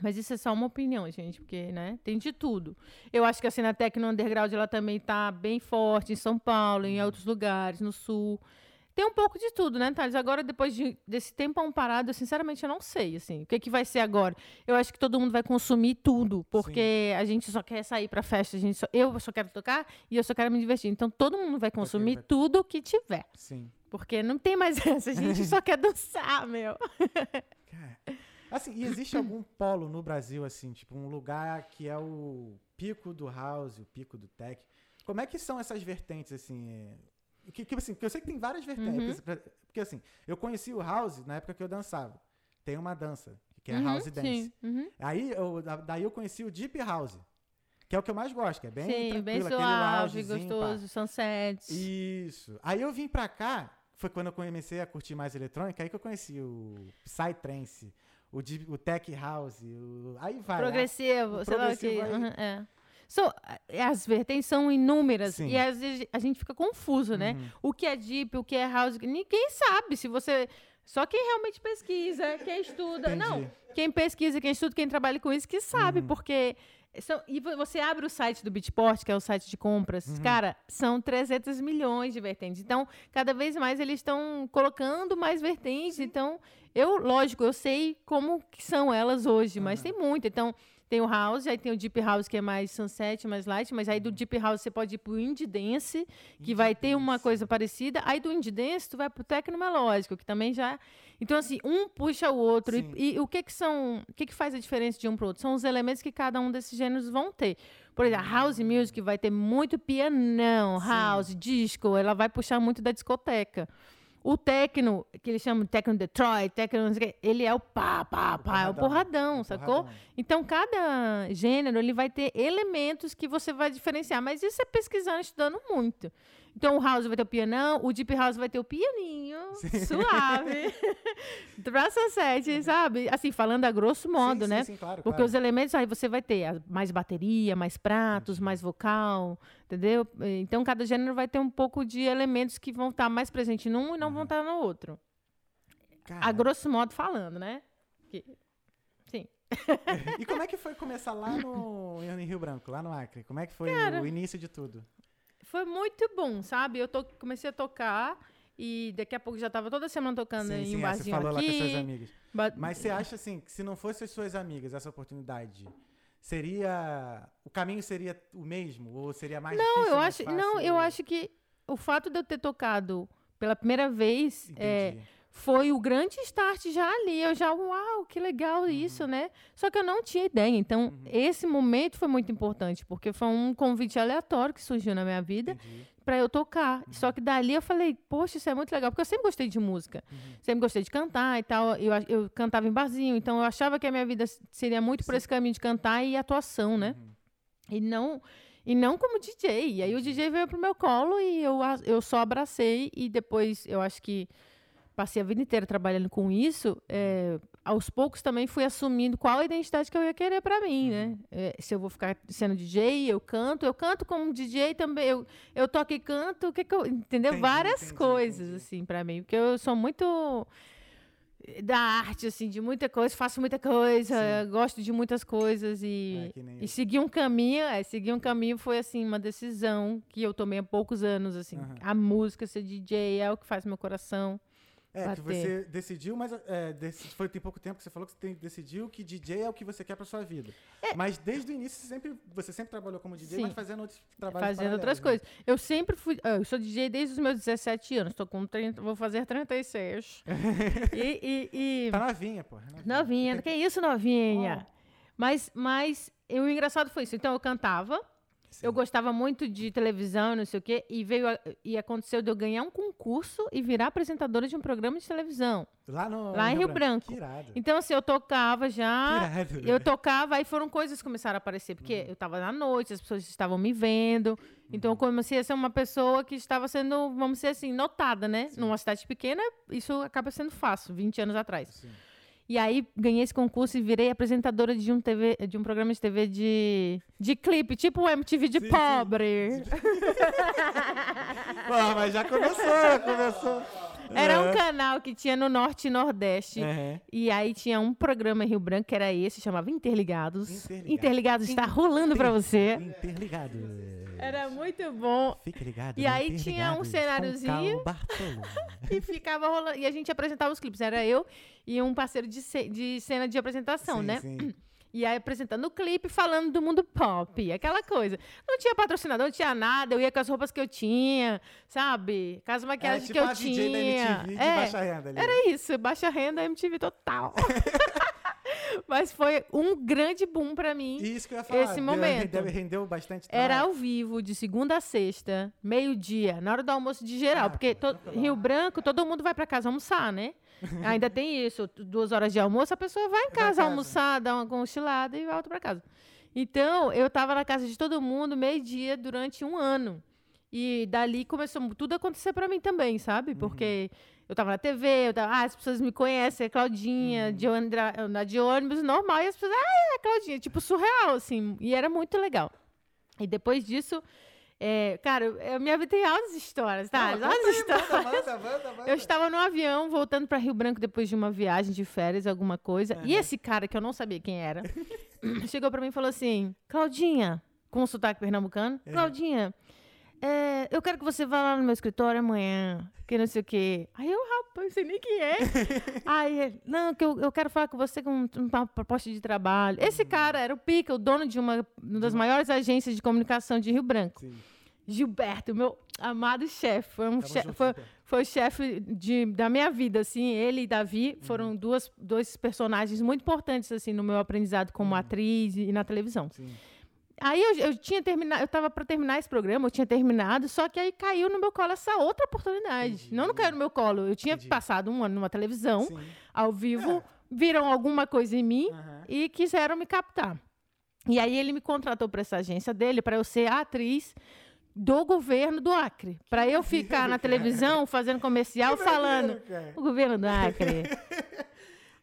Mas isso é só uma opinião, gente, porque, né, tem de tudo. Eu acho que a cena Tecno Underground, ela também tá bem forte em São Paulo, em outros lugares, no Sul. Tem um pouco de tudo, né, Thales? Agora, depois de, desse tempo parado, eu, sinceramente, eu não sei, assim, o que, que vai ser agora. Eu acho que todo mundo vai consumir tudo, porque Sim. a gente só quer sair pra festa, a gente só, eu só quero tocar e eu só quero me divertir. Então, todo mundo vai consumir vai... tudo que tiver. Sim. Porque não tem mais essa, a gente só quer dançar, meu. Assim, e existe algum polo no Brasil, assim, tipo, um lugar que é o pico do house, o pico do tech? Como é que são essas vertentes, assim? É, que, que, assim, que eu sei que tem várias vertentes. Uhum. Porque, assim, eu conheci o house na época que eu dançava. Tem uma dança, que é uhum, house dance. Uhum. Aí, eu, daí eu conheci o deep house. Que é o que eu mais gosto, que é bem Sim, bem suave, gostoso, pá. sunset. Isso. Aí eu vim pra cá, foi quando eu comecei a curtir mais eletrônica, aí que eu conheci o Psytrance, o, o Tech House, o, aí vai. Progressivo, a, o sei progressivo lá o que. Uhum, é. So, as vertentes são inúmeras Sim. e às vezes a gente fica confuso, né? Uhum. O que é deep, o que é house, ninguém sabe. Se você só quem realmente pesquisa, quem estuda, Entendi. não, quem pesquisa, quem estuda, quem trabalha com isso que sabe, uhum. porque são, e você abre o site do Bitport, que é o site de compras, uhum. cara, são 300 milhões de vertentes. Então, cada vez mais eles estão colocando mais vertentes. Então, eu, lógico, eu sei como que são elas hoje, uhum. mas tem muito. Então, tem o house, aí tem o deep house que é mais sunset, mais light, mas aí do deep house você pode ir pro indie dance, que indie vai ter uma coisa parecida. Aí do indie dance tu vai pro techno melódico, que também já Então assim, um puxa o outro e, e, o que que são, o que que faz a diferença de um pro outro? São os elementos que cada um desses gêneros vão ter. Por exemplo, a house music vai ter muito pianão, house, Sim. disco, ela vai puxar muito da discoteca. O techno, que eles chamam de techno Detroit, techno, ele é o pá, pá, pá, é o porradão, sacou? Então, cada gênero, ele vai ter elementos que você vai diferenciar. Mas isso é pesquisando, estudando muito. Então o house vai ter o pianão, o deep house vai ter o pianinho, sim. suave. pra sunset, sabe? Assim, falando a grosso modo, sim, né? Sim, claro, Porque claro. os elementos aí você vai ter mais bateria, mais pratos, mais vocal, entendeu? Então cada gênero vai ter um pouco de elementos que vão estar mais presentes num e não uhum. vão estar no outro. Cara. A grosso modo falando, né? Que... Sim. e como é que foi começar lá no em Rio Branco, lá no Acre? Como é que foi Cara, o início de tudo? Foi muito bom, sabe? Eu to, comecei a tocar e daqui a pouco já estava toda semana tocando sim, em sim, um barzinho você falou aqui. lá com as suas amigas. Mas você acha assim, que se não fossem as suas amigas essa oportunidade, seria o caminho seria o mesmo ou seria mais não, difícil, eu acho, fácil, não, eu acho que o fato de eu ter tocado pela primeira vez é, foi o grande start já ali. Eu já, uau, que legal uhum. isso, né? Só que eu não tinha ideia. Então, uhum. esse momento foi muito importante, porque foi um convite aleatório que surgiu na minha vida para eu tocar. Uhum. Só que dali eu falei, poxa, isso é muito legal, porque eu sempre gostei de música. Uhum. Sempre gostei de cantar e tal. Eu, eu cantava em barzinho, então eu achava que a minha vida seria muito por esse caminho de cantar e atuação, né? Uhum. E não e não como DJ. E aí o DJ veio pro meu colo e eu, eu só abracei e depois eu acho que passei a vida inteira trabalhando com isso, é, aos poucos também fui assumindo qual a identidade que eu ia querer para mim, né? Uhum. É, se eu vou ficar sendo DJ, eu canto, eu canto como DJ também, eu, eu toco e canto, o que que eu, entendeu? Entendi, Várias entendi, coisas entendi. assim para mim, porque eu sou muito da arte, assim, de muita coisa, faço muita coisa, gosto de muitas coisas e, é, e seguir um caminho, é, seguir um caminho foi, assim, uma decisão que eu tomei há poucos anos, assim, uhum. a música, ser DJ é o que faz meu coração, é, bater. que você decidiu, mas é, foi tem pouco tempo que você falou que você tem, decidiu que DJ é o que você quer para sua vida. É. Mas desde o início você sempre, você sempre trabalhou como DJ, Sim. mas fazendo outros trabalhos Fazendo outras né? coisas. Eu sempre fui, eu sou DJ desde os meus 17 anos, tô com 30, vou fazer 36. e, e, e... Tá novinha, pô. Novinha, novinha. que isso, novinha? Oh. Mas, mas o engraçado foi isso. Então eu cantava, Sim. Eu gostava muito de televisão, não sei o quê, e veio a, e aconteceu de eu ganhar um concurso e virar apresentadora de um programa de televisão. Lá, no, lá em Rio, Branco. Branco. Então, assim, eu tocava já. Eu tocava, aí foram coisas que começaram a aparecer, porque uhum. eu estava na noite, as pessoas estavam me vendo. Uhum. Então, eu comecei a ser uma pessoa que estava sendo, vamos dizer assim, notada, né? Sim. Numa cidade pequena, isso acaba sendo fácil, 20 anos atrás. Sim. E aí ganhei esse concurso e virei apresentadora de um, TV, de um programa de TV de, de clipe, tipo o MTV de sim, pobre. Sim. Pô, mas já começou, começou. Era um Aham. canal que tinha no Norte e Nordeste. Aham. E aí tinha um programa em Rio Branco, que era esse, chamava Interligados. Interligados. Interligados está rolando pra você. Interligado. Era muito bom. Fique ligado. E aí tinha um Interligados cenáriozinho. E ficava rolando. E a gente apresentava os clipes. Era eu e um parceiro de, ce- de cena de apresentação, Sim, né? sim. E aí apresentando o clipe, falando do mundo pop, aquela coisa. Não tinha patrocinador, não tinha nada, eu ia com as roupas que eu tinha, sabe? Com as É maquiagens tipo que eu a tinha. VJ da MTV de É, baixa renda ali. Era isso, baixa renda MTV total. Mas foi um grande boom pra mim. Isso que eu ia falar. Esse momento. Deve, rendeu bastante Era trabalho. ao vivo, de segunda a sexta, meio-dia, na hora do almoço de geral. Ah, porque to- Rio Branco, todo mundo vai pra casa almoçar, né? Ainda tem isso, duas horas de almoço, a pessoa vai em casa casa. almoçar, dá uma cochilada e volta pra casa. Então, eu tava na casa de todo mundo meio-dia durante um ano. E dali começou tudo a acontecer pra mim também, sabe? Uhum. Porque eu tava na TV, eu tava, ah, as pessoas me conhecem, é Claudinha, Uhum. de de ônibus normal, e as pessoas, ah, é Claudinha, tipo surreal, assim. E era muito legal. E depois disso, é, cara, eu- minha vida tem altas histórias, tá? Não, altas histórias. manda, manda, manda. Eu estava no avião voltando para Rio Branco depois de uma viagem de férias, alguma coisa. E esse cara, que eu não sabia quem era, chegou para mim e falou assim: Claudinha, com sotaque pernambucano, Claudinha, é, eu quero que você vá lá no meu escritório amanhã, que não sei o quê. Aí eu, rapaz, não sei nem quem é. Aí ele, não, que eu, eu quero falar com você com um- uma proposta de trabalho. Esse cara era o Pica, o dono de uma, uma das maiores agências de comunicação de Rio Branco. Sim. Gilberto, meu amado chefe. Foi, um foi, foi o chefe de- da minha vida, assim. Ele e Davi foram duas, dois personagens muito importantes, assim, no meu aprendizado como atriz e, na televisão. Sim. Aí eu, eu tinha terminado, eu tava para terminar esse programa, eu tinha terminado, só que aí caiu no meu colo essa outra oportunidade. Entendi. Não, não caiu no meu colo. Eu tinha Entendi. passado um ano numa televisão, Sim. ao vivo, É. viram alguma coisa em mim Aham. e quiseram me captar. E aí ele me contratou para essa agência dele para eu ser a atriz do governo do Acre, para eu ficar na televisão fazendo comercial falando o governo do Acre.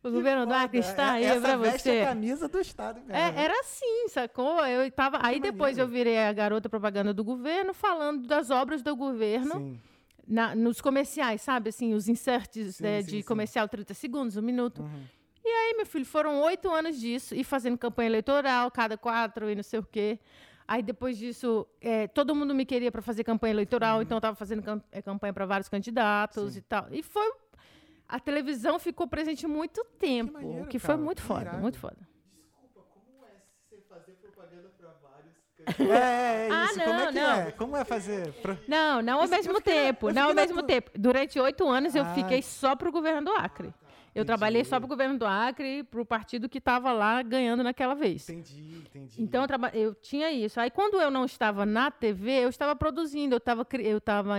O governo do Acre Foda. está aí Essa para veste você. a camisa do Estado mesmo. É, era assim, sacou? Eu tava, aí depois eu maneiro. virei a garota propaganda do governo, falando das obras do governo Sim. na- nos comerciais, sabe? Assim, os inserts Sim, né, sim, de comercial 30 segundos, um minuto. Uhum. E aí, meu filho, foram oito anos disso, e fazendo campanha eleitoral, cada quatro e não sei o quê. Aí, depois disso, é, todo mundo me queria para fazer campanha eleitoral, então eu estava fazendo é, campanha para vários candidatos Uhum. Sim. e tal. E foi. A televisão ficou presente muito tempo, maneiro, o que cara, foi muito que foda, irado. muito foda. É, é, é Ah, isso. Como é não, que não. é? Como é fazer? Não, não ao Isso- eu mesmo na- tempo, eu não ao na mesmo tempo. Durante oito anos eu Ah. fiquei só pro governo do Acre. Eu Entendi. trabalhei só pro governo do Acre, pro partido que estava lá ganhando naquela vez. Entendi, entendi. Então eu, traba- eu tinha isso. Aí quando eu não estava na TV, eu estava produzindo, eu estava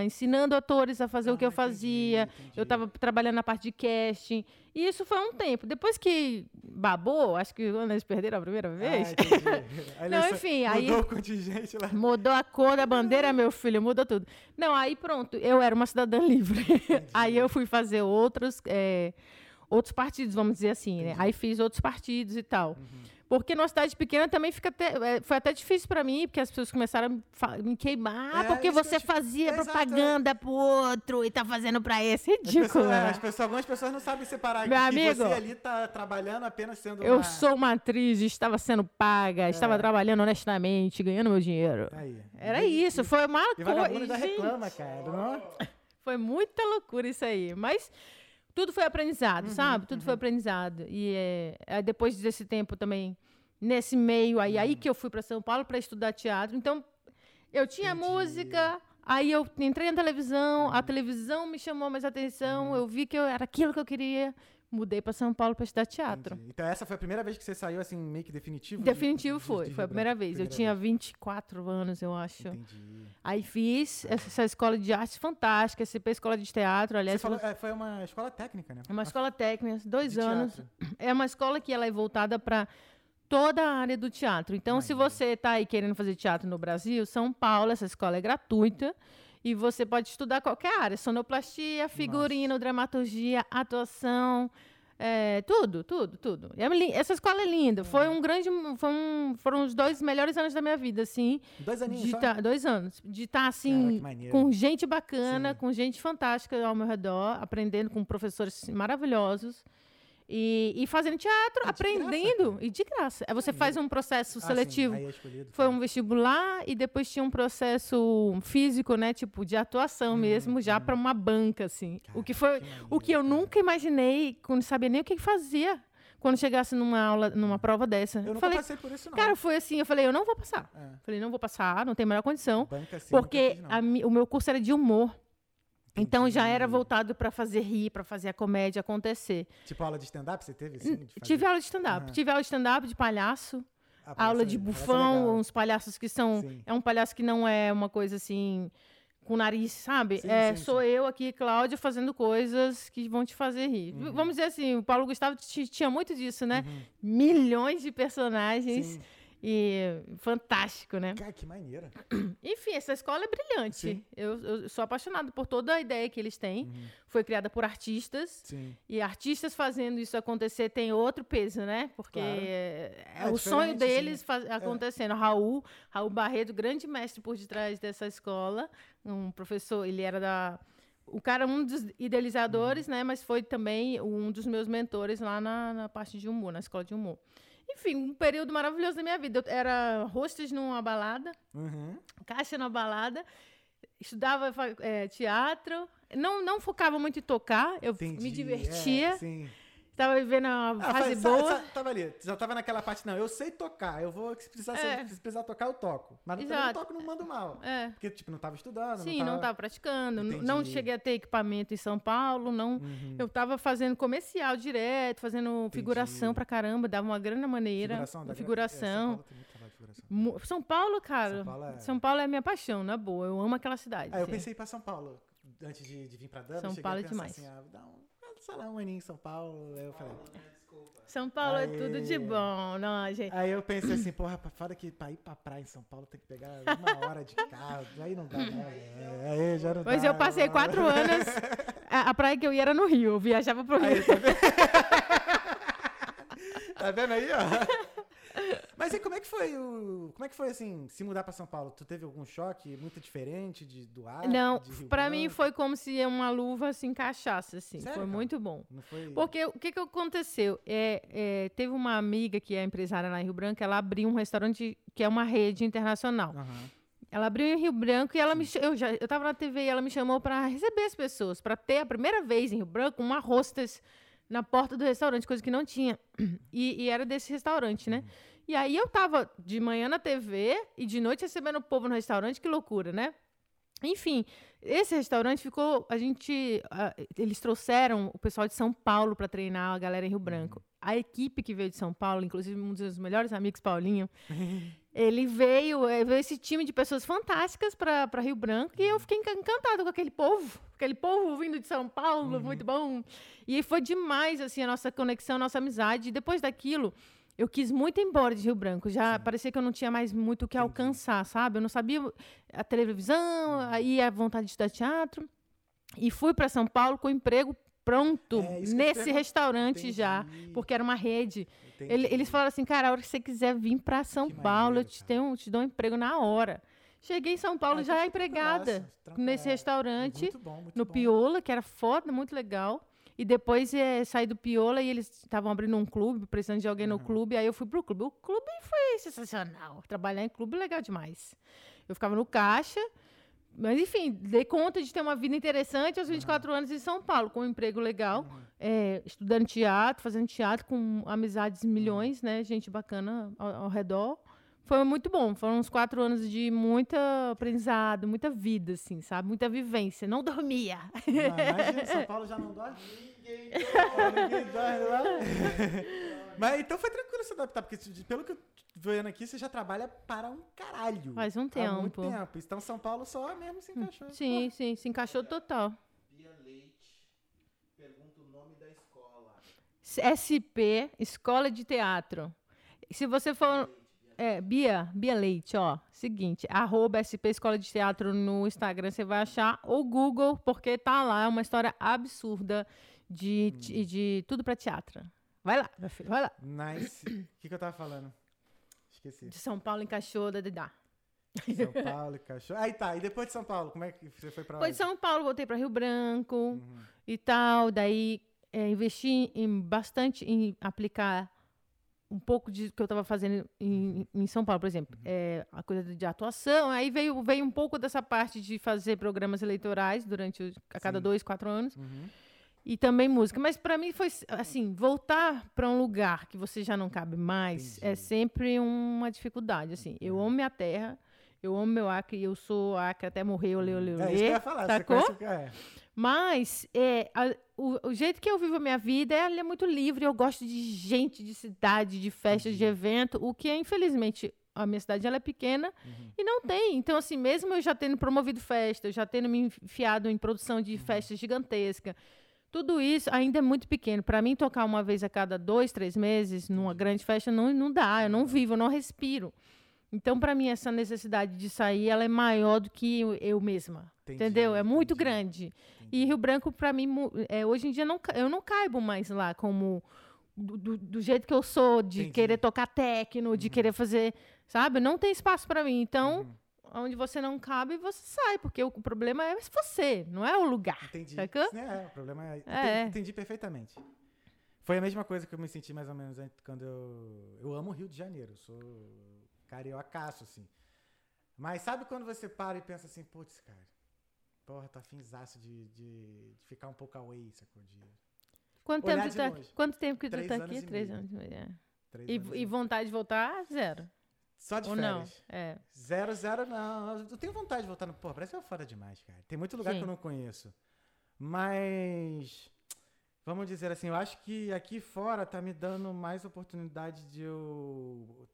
eu ensinando atores a fazer o que Ah, eu entendi, fazia. entendi. Eu estava trabalhando na parte de casting. E isso foi um tempo. Depois que babou, acho que quando eles perderam a primeira Ah, vez, entendi. Aí Não, enfim, aí- Mudou o contingente lá. Mudou a cor da bandeira, meu filho, mudou tudo. Não, aí pronto, eu era uma cidadã livre. aí eu fui fazer outros, é, outros partidos, vamos dizer assim, né? Aí fiz outros partidos e tal. Uhum. Porque numa cidade pequena também fica até, é, foi até difícil para mim, porque as pessoas começaram a me queimar, É, porque você fazia é. propaganda pro outro e tá fazendo pra esse. As Ridículo, pessoas, é, né? as pessoas- algumas pessoas não sabem separar Meu que amigo, você ali tá trabalhando apenas sendo Eu uma... sou uma atriz, estava sendo paga, estava É. trabalhando honestamente, ganhando meu dinheiro. Aí. Era isso, foi uma E coisa. reclama, cara. Não? Foi muita loucura isso aí. Mas tudo foi aprendizado, Uhum, sabe? Tudo foi aprendizado. E é, depois desse tempo também, nesse meio aí, Uhum. aí que eu fui para São Paulo para estudar teatro. Então, eu tinha Entendi. música, aí eu entrei na televisão, a televisão me chamou mais Uhum. atenção, eu vi que eu, era aquilo que eu queria. Mudei para São Paulo para estudar teatro. Entendi. Então essa foi a primeira vez que você saiu assim, meio que definitivo? de- Definitivo de- de foi, Rio foi a primeira vez. Eu Primeira tinha vez. 24 anos, eu acho. Entendi. Aí fiz essa escola de artes fantástica, SP Escola de Teatro, aliás, falou, é, foi uma escola técnica, né? É uma escola técnica, dois de anos. teatro. É uma escola que ela é voltada para toda a área do teatro. Então, se você está aí querendo fazer teatro no Brasil, São Paulo, essa escola é gratuita. E você pode estudar qualquer área: sonoplastia, figurino, dramaturgia, atuação, É, tudo, tudo, tudo. É Essa escola é linda. Foi um grande. Foi um, foram os dois melhores anos da minha vida, assim. Dois aninhos só? tá- dois anos. De estar, Cara, assim, maneiro. com gente bacana, Sim. com gente fantástica ao meu redor, aprendendo com professores maravilhosos. E, e fazendo teatro, de aprendendo. e de graça. Aí você faz um processo Ah, sim, seletivo. é Foi tá. um vestibular e depois tinha um processo físico, né? Tipo, de atuação mesmo, já para uma banca, assim. o que foi. Que o que eu nunca imaginei, quando sabia nem o que fazia quando chegasse numa aula, numa prova dessa. Eu nunca falei, passei por isso, não. cara, foi assim, eu falei, eu não vou passar. É. Falei, não vou passar, não tem a menor condição. Banca, nunca Porque fiz, a o meu curso era de humor. Então já era voltado para fazer rir, para fazer a comédia acontecer. Tipo aula de stand-up, você teve, assim? fazer? Tive aula de stand-up, Aham. tive aula de stand-up, de palhaço, Ah, aula de é- bufão, uns palhaços que são. Sim. É um palhaço que não é uma coisa assim. Com nariz, sabe? Sim, é, sim, sou eu aqui, Cláudia, fazendo coisas que vão te fazer rir. Uhum. Vamos dizer assim, o Paulo Gustavo ti- tinha muito disso, né? Milhões de personagens. E fantástico, né? Cara, que maneira. Enfim, essa escola é brilhante. Eu, eu sou apaixonada por toda a ideia que eles têm. Uhum. Foi criada por artistas. Sim. E artistas fazendo isso acontecer tem outro peso, né? Porque Claro. é, é É o sonho deles faz- acontecendo. Raul, Raul Barreto, grande mestre por detrás dessa escola, um professor, ele era da o cara um dos idealizadores, Uhum. né? Mas foi também um dos meus mentores lá na, na parte de humor, na escola de humor. Enfim, um período maravilhoso da minha vida. Eu era hostess numa balada, Uhum. caixa na balada, estudava eh, teatro, não, não focava muito em tocar, eu Entendi. me É, divertia, sim. Estava vivendo uma Ah, fase boa. sa- sa- tava ali, já tava naquela parte, não, eu sei tocar, eu vou, se precisar, É. se precisar tocar, eu toco. Mas Exato. não toco, não mando mal. É. Porque, tipo, não tava estudando, Sim, não não tava... praticando, n- não Entendi. cheguei a ter equipamento em São Paulo, não. Uhum. Eu estava fazendo comercial direto, fazendo figuração pra caramba, dava uma grande maneira. Figuração, da gra- figuração. É, São Paulo figuração. São cara. São Paulo é- São Paulo é minha paixão, na boa. Eu amo aquela cidade. Ah, eu pensei pra São Paulo antes de, de vir pra Dama. São Paulo é demais. Assim, ah, dar um, sei lá, um aninho em São Paulo. Aí eu falei. São Paulo é Aê. tudo de bom, não, gente. Aí eu pensei assim, porra, fora que pra ir pra praia em São Paulo tem que pegar uma hora de carro. Aí não dá, né? É, Aí já não Pois dá. eu passei não. quatro anos. A, a praia que eu ia era no Rio, eu viajava pro Rio. Aí, tá vendo? tá vendo aí, ó? Mas e como é que foi o. Como é que foi assim, se mudar pra São Paulo? Tu teve algum choque muito diferente de, do ar? Não, pra mim foi como se uma luva se encaixasse, assim. Sério, foi cara? muito bom. Não foi. Porque o que, que aconteceu? É, é, teve uma amiga que é empresária lá em Rio Branco, ela abriu um restaurante que é uma rede internacional. Aham. Ela abriu em Rio Branco e ela me eu já eu tava na TV e ela me chamou para receber as pessoas, para ter a primeira vez em Rio Branco uma hostess na porta do restaurante, coisa que não tinha. E, e era desse restaurante, né? E aí eu tava de manhã na TV e de noite recebendo o povo no restaurante, que loucura, né? Enfim, esse restaurante ficou. A gente. eles trouxeram o pessoal de São Paulo para treinar a galera em Rio Branco. A equipe que veio de São Paulo, inclusive um dos melhores amigos, Paulinho, ele veio, eh, veio esse time de pessoas fantásticas para Rio Branco e eu fiquei encan- encantada com aquele povo, aquele povo vindo de São Paulo, muito bom. E foi demais assim a nossa conexão, a nossa amizade. E depois daquilo, eu quis muito ir embora de Rio Branco. Já parecia que eu não tinha mais muito o que alcançar, sabe? Eu não sabia a televisão, aí a vontade de estudar teatro. E fui para São Paulo com emprego pronto É, eu te nesse restaurante já, Entendi. porque era uma rede. Entendi. Ele- eles falaram assim, cara, a hora que você quiser vir para São Que Paulo, eu maneiro, te, cara. tenho, te dou um emprego na hora. Cheguei em São Paulo Ah, já empregada nesse tranquilo. restaurante, Muito bom, muito no bom. Piola, que era foda, muito legal. E depois eh, saí do Piola e eles estavam abrindo um clube, precisando de alguém no clube. Aí eu fui pro clube. O clube foi sensacional. Trabalhar em clube é legal demais. Eu ficava no caixa. Mas, enfim, dei conta de ter uma vida interessante aos 24 anos em São Paulo, com um emprego legal, eh, estudando teatro, fazendo teatro, com amizades milhões, né? Gente bacana ao, ao redor. Foi muito bom. Foram uns quatro anos de muita aprendizado, muita vida, assim, sabe? Muita vivência. Não dormia. Não, imagina, São Paulo já não dorme. Ninguém dorme, ninguém dorme lá. Mas então foi tranquilo se adaptar, porque se- pelo que eu tô vendo aqui, você já trabalha para um caralho. Faz um Há muito tempo. tempo. Então São Paulo só mesmo se encaixou. Sim, sim, se encaixou total. Bia Leite pergunta o nome da escola. SP, Escola de Teatro. Se você for. é, Bia, Bia Leite, ó. Seguinte, arroba SP Escola de Teatro no Instagram, você vai achar, ou Google, porque tá lá, é uma história absurda de, Hum. de, de tudo pra teatro. Vai lá, meu filho, vai lá. Nice. O que, que eu tava falando? Esqueci. De São Paulo encaixou da Dedá. São Paulo, cachorro. Aí tá, e depois de São Paulo, como é que você foi pra lá? Depois de São Paulo, voltei para Rio Branco Uhum. e tal. Daí é, investi em bastante em aplicar um pouco de que eu estava fazendo em, em São Paulo, por exemplo, Uhum. é, a coisa de atuação. Aí veio, veio um pouco dessa parte de fazer programas eleitorais durante a cada Sim. dois, quatro anos Uhum. E também música. Mas para mim foi assim, voltar para um lugar que você já não cabe mais é Entendi. sempre uma dificuldade. Assim, eu É. amo minha terra. Eu amo meu Acre, eu sou Acre até morrer, olê, olê, olê. É isso que eu ia falar. sacou? Você conhece o que é. Mas é, a- o, o jeito que eu vivo a minha vida é, ela é muito livre. Eu gosto de gente, de cidade, de festas, de evento. O que, é, infelizmente, a minha cidade ela é pequena Uhum. e não tem. Então, assim, mesmo eu já tendo promovido festa, eu já tendo me enfiado em produção Uhum. de festas gigantesca, tudo isso ainda é muito pequeno. Para mim, tocar uma vez a cada dois, três meses numa grande festa não, não dá. Eu não vivo, eu não respiro. Então, para mim, essa necessidade de sair, ela é maior do que eu, eu mesma. Entendi, Entendeu? É muito entendi. grande. E Rio Branco, para mim, é, hoje em dia, não, eu não caibo mais lá como do, do- do jeito que eu sou, de Entendi. querer tocar techno, de querer fazer, sabe? Não tem espaço para mim. Então, Uhum. Onde você não cabe, você sai, porque o problema é você, não é o lugar. Entendi. Né, É, o problema é. É. Entendi, perfeitamente. Foi a mesma coisa que eu me senti mais ou menos quando eu. Eu amo o Rio de Janeiro, sou cariocaço, assim. Mas sabe quando você para e pensa assim, putz, cara, porra, tô afinzaço de, de, de ficar um pouco away, sacou? De Quanto tempo, tu tá, longe. quanto tempo que tu Três tá anos aqui? Três anos e meio. é. três E, anos e vontade de voltar? Zero. Só de Ou não? férias. É. Zero, zero, não. Eu tenho vontade de voltar no. Pô, parece que é foda demais, cara. Tem muito lugar Sim. que eu não conheço. Mas. Vamos dizer assim, eu acho que aqui fora tá me dando mais oportunidade de eu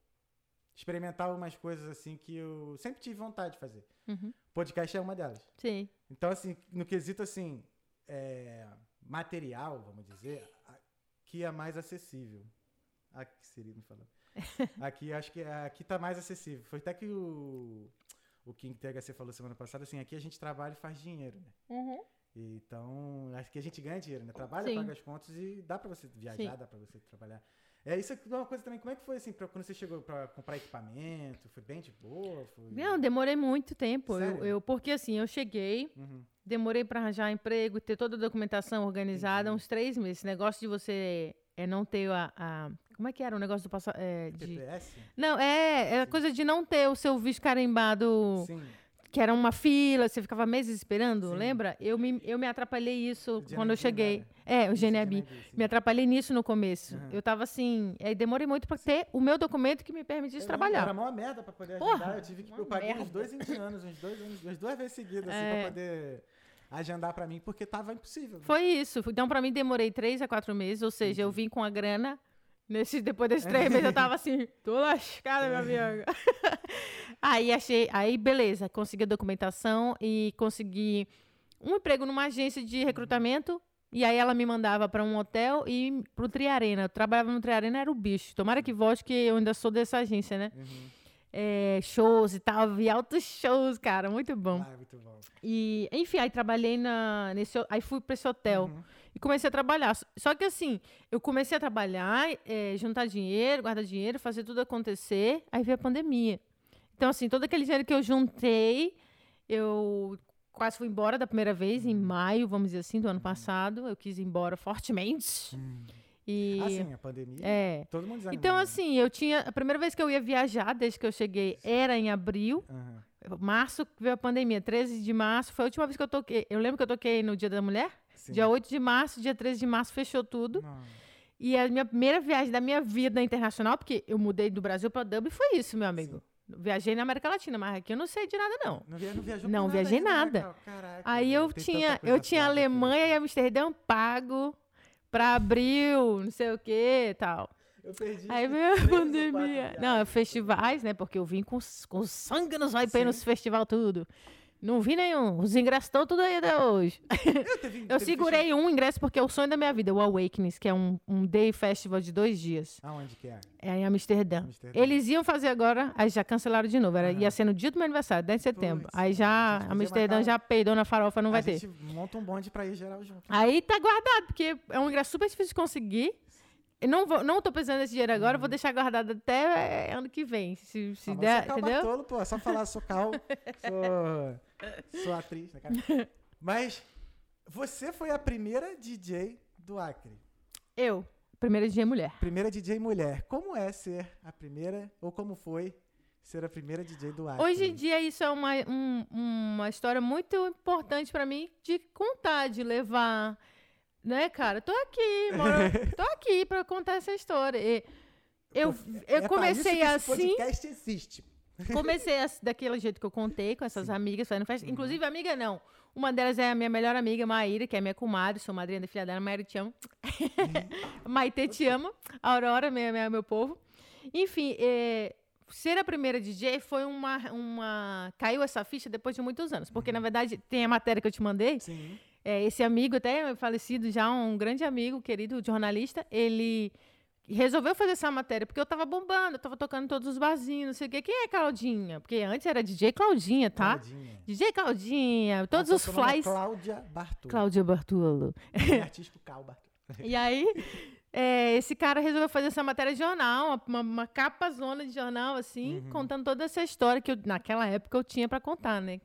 experimentar umas coisas assim que eu sempre tive vontade de fazer. Uhum. Podcast é uma delas. Sim. Então, assim, no quesito assim, é, material, vamos dizer, aqui é mais acessível. Aqui seria me falando. Aqui acho que aqui tá mais acessível. Foi até que o, o King THC falou semana passada, assim, aqui a gente trabalha e faz dinheiro, né? Uhum. Então, acho que a gente ganha dinheiro, né? Trabalha, Sim. paga as contas e dá pra você viajar, Sim. dá pra você trabalhar. É isso é uma coisa também. Como é que foi assim, pra, quando você chegou pra comprar equipamento? Foi bem de boa? Foi... Não, demorei muito tempo. Eu, eu- porque assim, eu cheguei, Uhum. demorei para arranjar emprego, ter toda a documentação organizada, Entendi. uns três meses. Esse negócio de você é não ter a. a- como é que era o negócio do passar. É, de, não, é, é a coisa de não ter o seu visto carimbado, Sim. que era uma fila, você ficava meses esperando, Sim. lembra? Eu me, eu me atrapalhei isso quando eu cheguei. né? É, o GNAB. Me atrapalhei nisso no começo. Aham. Eu tava assim. Aí demorei muito para ter o meu documento que me permitisse Eu trabalhar. Era mó merda pra poder Porra, agendar. eu tive que. uma Eu paguei uns merda. dois indianos, uns dois anos, umas duas vezes seguidas, assim, É. pra poder agendar pra mim, porque tava impossível. Foi isso. Então, pra mim, demorei três a quatro meses. Ou seja, eu vim com a grana. Nesse, depois desses três meses, eu tava assim, tô lascada, meu amigo. aí achei, aí beleza, consegui a documentação e consegui um emprego numa agência de recrutamento. E aí ela me mandava pra um hotel e pro Triarena. Eu trabalhava no Triarena, era o bicho. Tomara que volte, que eu ainda sou dessa agência, né? Uhum. É, shows e tal, vi altos shows, cara, muito bom. Ah, é muito bom. E, enfim, aí trabalhei na, nesse, aí fui pra esse hotel Uhum. e comecei a trabalhar. Só que assim, eu comecei a trabalhar, eh, juntar dinheiro, guardar dinheiro, fazer tudo acontecer, aí veio a pandemia. Então, assim, todo aquele dinheiro que eu juntei, eu quase fui embora da primeira vez, em maio, vamos dizer assim, do ano passado. Eu quis ir embora fortemente. E. Ah, sim, a pandemia. é. Todo mundo desanimou. Então, né? assim, eu tinha. A primeira vez que eu ia viajar, desde que eu cheguei, era em abril. Aham. Março veio a pandemia, 13 de março. Foi a última vez que eu toquei. Eu lembro que eu toquei no Dia da Mulher. Sim. Dia 8 de março, dia 13 de março fechou tudo. Não. E a minha primeira viagem da minha vida internacional, porque eu mudei do Brasil para Dublin, foi isso, meu amigo. Viajei na América Latina, mas aqui eu não sei de nada, não. Não, via, não viajou Não nada viajei né, nada. Caraca, Aí eu tinha, eu tinha. Alemanha e Amsterdã pago para abril, não sei o que e tal. Eu perdi. Aí veio a pandemia. Não, festivais, né? Porque eu vim com, com sangue nos pra Sim. nos festival tudo. Não vi nenhum. Os ingressos estão tudo aí até hoje. Eu, teve- Eu teve segurei um ingresso porque é o sonho da minha vida, o Awakenings, que é um, um day festival de dois dias. Aonde que é? É em Amsterdã. Amsterdã. Eles iam fazer agora, aí já cancelaram de novo. Era. Ia ser no dia do meu aniversário, 10 de setembro. Aí a já, Amsterdã marcar- já peidou na farofa, não vai a ter. gente monta um bonde pra ir geral junto. Aí tá guardado, porque é um ingresso super difícil de conseguir. Eu não, vou, não tô precisando desse dinheiro agora, vou deixar guardado até é, ano que vem. Se, se Ah, der, você é entendeu? Bartolo, pô, é só falar, sou Cal, sou, sou atriz, né, cara? Mas você foi a primeira DJ do Acre. Eu, primeira dia mulher. Primeira DJ mulher. Como é ser a primeira, ou como foi ser a primeira DJ do Acre? Hoje em dia, isso é uma, um- uma história muito importante pra mim de contar, de levar. Né, cara? Tô aqui, moro, tô aqui pra contar essa história. E eu, É eu pra comecei isso que esse assim. podcast existe. Comecei assim, daquele jeito que eu contei, com essas amigas fazendo festa. Inclusive, amiga não. Uma delas é a minha melhor amiga, Maíra, que é minha comadre, sou madrinha da filha dela. Maíra, te amo. Maite, te amo. Aurora, minha, minha- meu povo. Enfim, é, ser a primeira DJ foi uma, uma... Caiu essa ficha depois de muitos anos. Porque, na verdade, tem a matéria que eu te mandei. Sim. É, esse amigo, até falecido já, um grande amigo, querido jornalista, ele resolveu fazer essa matéria, porque eu tava bombando, eu tava tocando todos os barzinhos, não sei o quê. Quem é Claudinha? Porque antes era DJ Claudinha, tá? Claudinha. DJ Claudinha, todos Nossa, os é flies. Cláudia Bartolo. Cláudia Bartolo. Nome artístico Cal Bartolo. E aí, é, esse cara resolveu fazer essa matéria de jornal, uma, uma, capa zona de jornal, assim, Uhum. contando toda essa história que eu, naquela época eu tinha pra contar, né?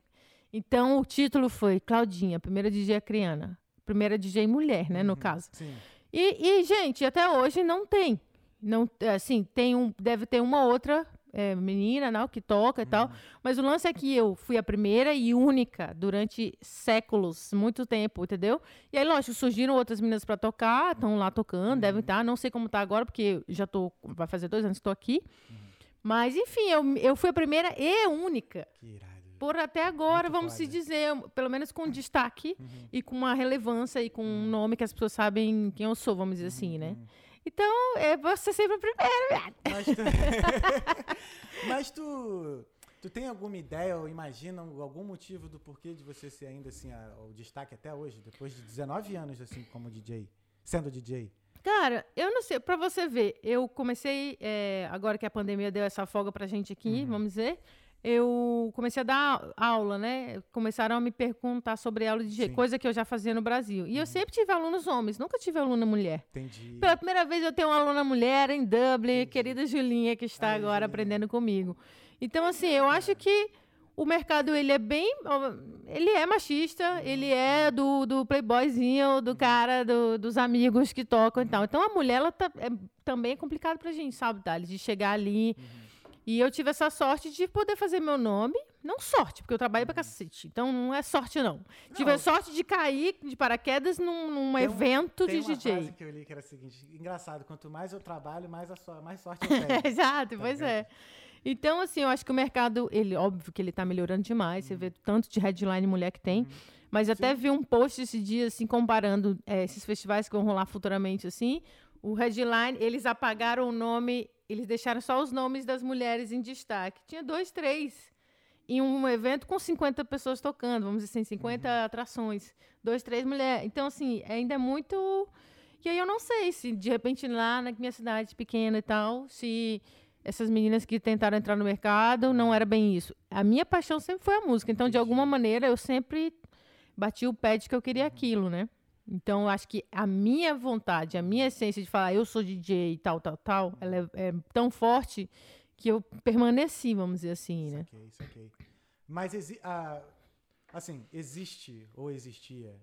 Então, o título foi Claudinha, primeira DJ acriana. Primeira DJ mulher, né, no Uhum. caso. Sim. E, e, gente, até hoje não tem. Não, assim, tem um, deve ter uma outra é, menina não, que toca e Uhum. tal. Mas o lance é que eu fui a primeira e única durante séculos, muito tempo, entendeu? E aí, lógico, surgiram outras meninas para tocar, estão lá tocando, Uhum. devem estar. Não sei como tá agora, porque já tô. Vai fazer dois anos que estou aqui. Uhum. Mas, enfim, eu, eu fui a primeira e única. Que irado. Por até agora, Muito vamos se dizer, pelo menos com destaque Uhum. e com uma relevância e com um nome que as pessoas sabem quem eu sou, vamos dizer assim, né? Uhum. Então, é você sempre a primeira. Mas tu... Mas tu... Tu tem alguma ideia ou imagina algum motivo do porquê de você ser ainda assim a- o destaque até hoje, depois de 19 anos assim como DJ, sendo DJ? Cara, eu não sei, pra você ver, eu comecei, é, agora que a pandemia deu essa folga pra gente aqui, vamos dizer, eu comecei a dar aula, né? Começaram a me perguntar sobre aula de Sim. coisa que eu já fazia no Brasil. E eu sempre tive alunos homens, nunca tive aluna mulher. Entendi. Pela primeira vez eu tenho uma aluna mulher em Dublin, querida Julinha, que está Ai, agora Julinha. aprendendo comigo. Então, assim, eu acho que o mercado, ele é bem... Ele é machista, ele é do, do playboyzinho, do cara, do- dos amigos que tocam e tal. Então, a mulher, ela tá, é também é complicado pra gente, sabe, Thales? De chegar ali... E eu tive essa sorte de poder fazer meu nome. Não sorte, porque eu trabalho pra cacete. Então, não é sorte, não. Tive a Não. sorte de cair de paraquedas num, num Tem um- evento Tem de uma DJ. frase que eu li que era a seguinte, engraçado, quanto mais eu trabalho, mais, a so- mais sorte eu tenho. Exato, Tá pois ligado? é. Então, assim, eu acho que o mercado, ele, óbvio que ele tá melhorando demais. Você vê tanto de headline mulher que tem. Mas até vi um post esse dia, assim, comparando eh, esses festivais que vão rolar futuramente, assim. O headline, eles apagaram o nome, eles deixaram só os nomes das mulheres em destaque. Tinha dois, três. Em um evento com 50 pessoas tocando, vamos dizer assim, 50 atrações. Dois, três mulheres. Então, assim, ainda é muito. E aí eu não sei se, de repente, lá na minha cidade pequena e tal, se essas meninas que tentaram entrar no mercado não era bem isso. A minha paixão sempre foi a música. Então, de alguma maneira, eu sempre bati o pé de que eu queria aquilo, né? Então, eu acho que a minha vontade, a minha essência de falar eu sou DJ e tal, tal, tal, ela é, é tão forte que eu permaneci, vamos dizer assim, né? Saquei, saquei. Mas, exi ah, assim, existe ou existia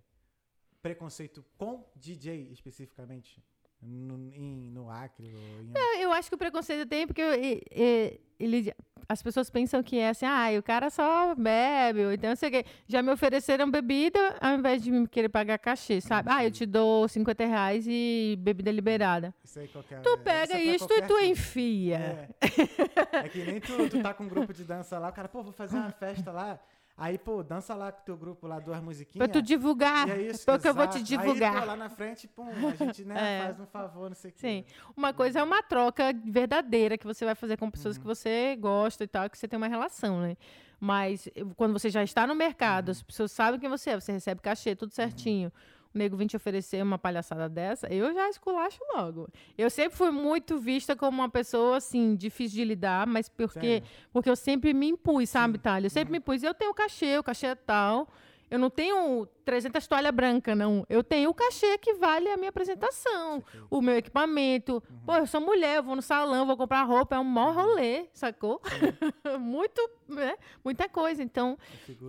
preconceito com DJ especificamente? No, em- no Acre em... Eu acho que o preconceito tem porque e- e- ele, as pessoas pensam que é assim, ah, o cara só bebe, ou então não sei o quê. Já me ofereceram bebida ao invés de me querer pagar cachê, sabe? Ah, eu te dou 50 reais e bebida liberada. Isso aí qualquer, Tu é, pega isso é e tu enfia. É. É que nem tu, tu tá com um grupo de dança lá, o cara, pô, vou fazer uma festa lá. Aí, pô, dança lá com o teu grupo lá, duas Pra musiquinhas. tu divulgar. E é isso, Porque eu vou te divulgar. Aí, pô, lá na frente, pum, a gente, né, É. faz um favor, não sei o quê. Sim. Uma coisa é uma troca verdadeira que você vai fazer com Uhum. pessoas que você gosta e tal, que você tem uma relação, né? Mas quando você já está no mercado, Uhum. as pessoas sabem quem você é, você recebe cachê, tudo certinho. O nego vem te oferecer uma palhaçada dessa, eu já esculacho logo. Eu sempre fui muito vista como uma pessoa, assim, difícil de lidar, mas porque, Sério? porque eu sempre me impus, sabe, Sim. Thalia? Eu sempre Uhum. me impus. Eu tenho cachê, o cachê é tal. Eu não tenho 300 toalha branca, não. Eu tenho o cachê que vale a minha apresentação, o meu equipamento. Uhum. Pô, eu sou mulher, eu vou no salão, vou comprar roupa, é um maior rolê, sacou? Muito, né? Muita coisa. Então,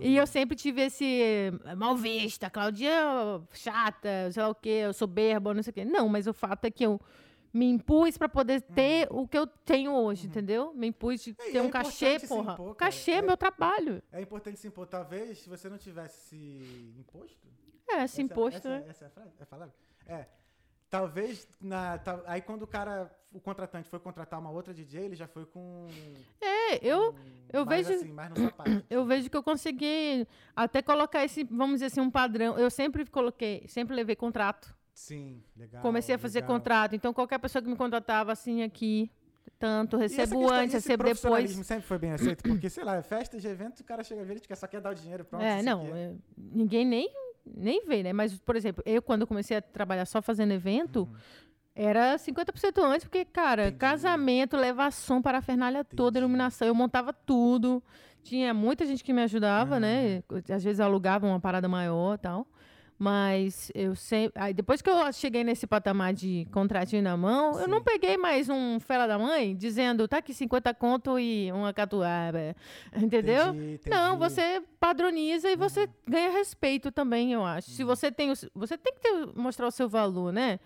e eu sempre tive esse eh, mal vista, Claudia chata, sei lá o quê, soberba, não sei o quê. Não, mas o fato é que eu me impus para poder ter o que eu tenho hoje, entendeu? Me impus de Uhum. É, ter é um cachê, importante se porra. impor, cachê é É- meu trabalho. É importante se impor. Talvez, se você não tivesse se imposto... É, Essa- imposto, essa, né? Essa é a frase? É a palavra? É. Talvez, na, aí quando o cara, o contratante foi contratar uma outra DJ, ele já foi com... É, eu, com eu mais vejo- Assim, mais no sapato. eu vejo que eu consegui até colocar esse, vamos dizer assim, um padrão. Eu sempre coloquei, sempre levei contrato. Sim, legal. Comecei a fazer legal. contrato. Então, qualquer pessoa que me contratava assim aqui, tanto, recebo questão- antes, recebo depois. sempre foi bem aceito, porque, sei lá, é festa de evento, o cara chega a ver, ele quer, só quer dar o dinheiro, pronto. É, não, quê. é, ninguém nem, nem vê, né? Mas, por exemplo, eu quando comecei a trabalhar só fazendo evento, era 50% antes, porque, cara, Uhum. Entendi. casamento, levar som para a fernália toda, Entendi. iluminação, eu montava tudo. Tinha muita gente que me ajudava, né? Às vezes alugava uma parada maior e tal. Mas eu sempre. Aí depois que eu cheguei nesse patamar de contratinho na mão, eu não Sim. peguei mais um fela da mãe dizendo, tá aqui 50 conto e uma catuaba. Entendeu? Entendi, Não, entendi. você padroniza e você Uhum. ganha respeito também, eu acho. Se você tem, o você tem que ter- mostrar o seu valor, né?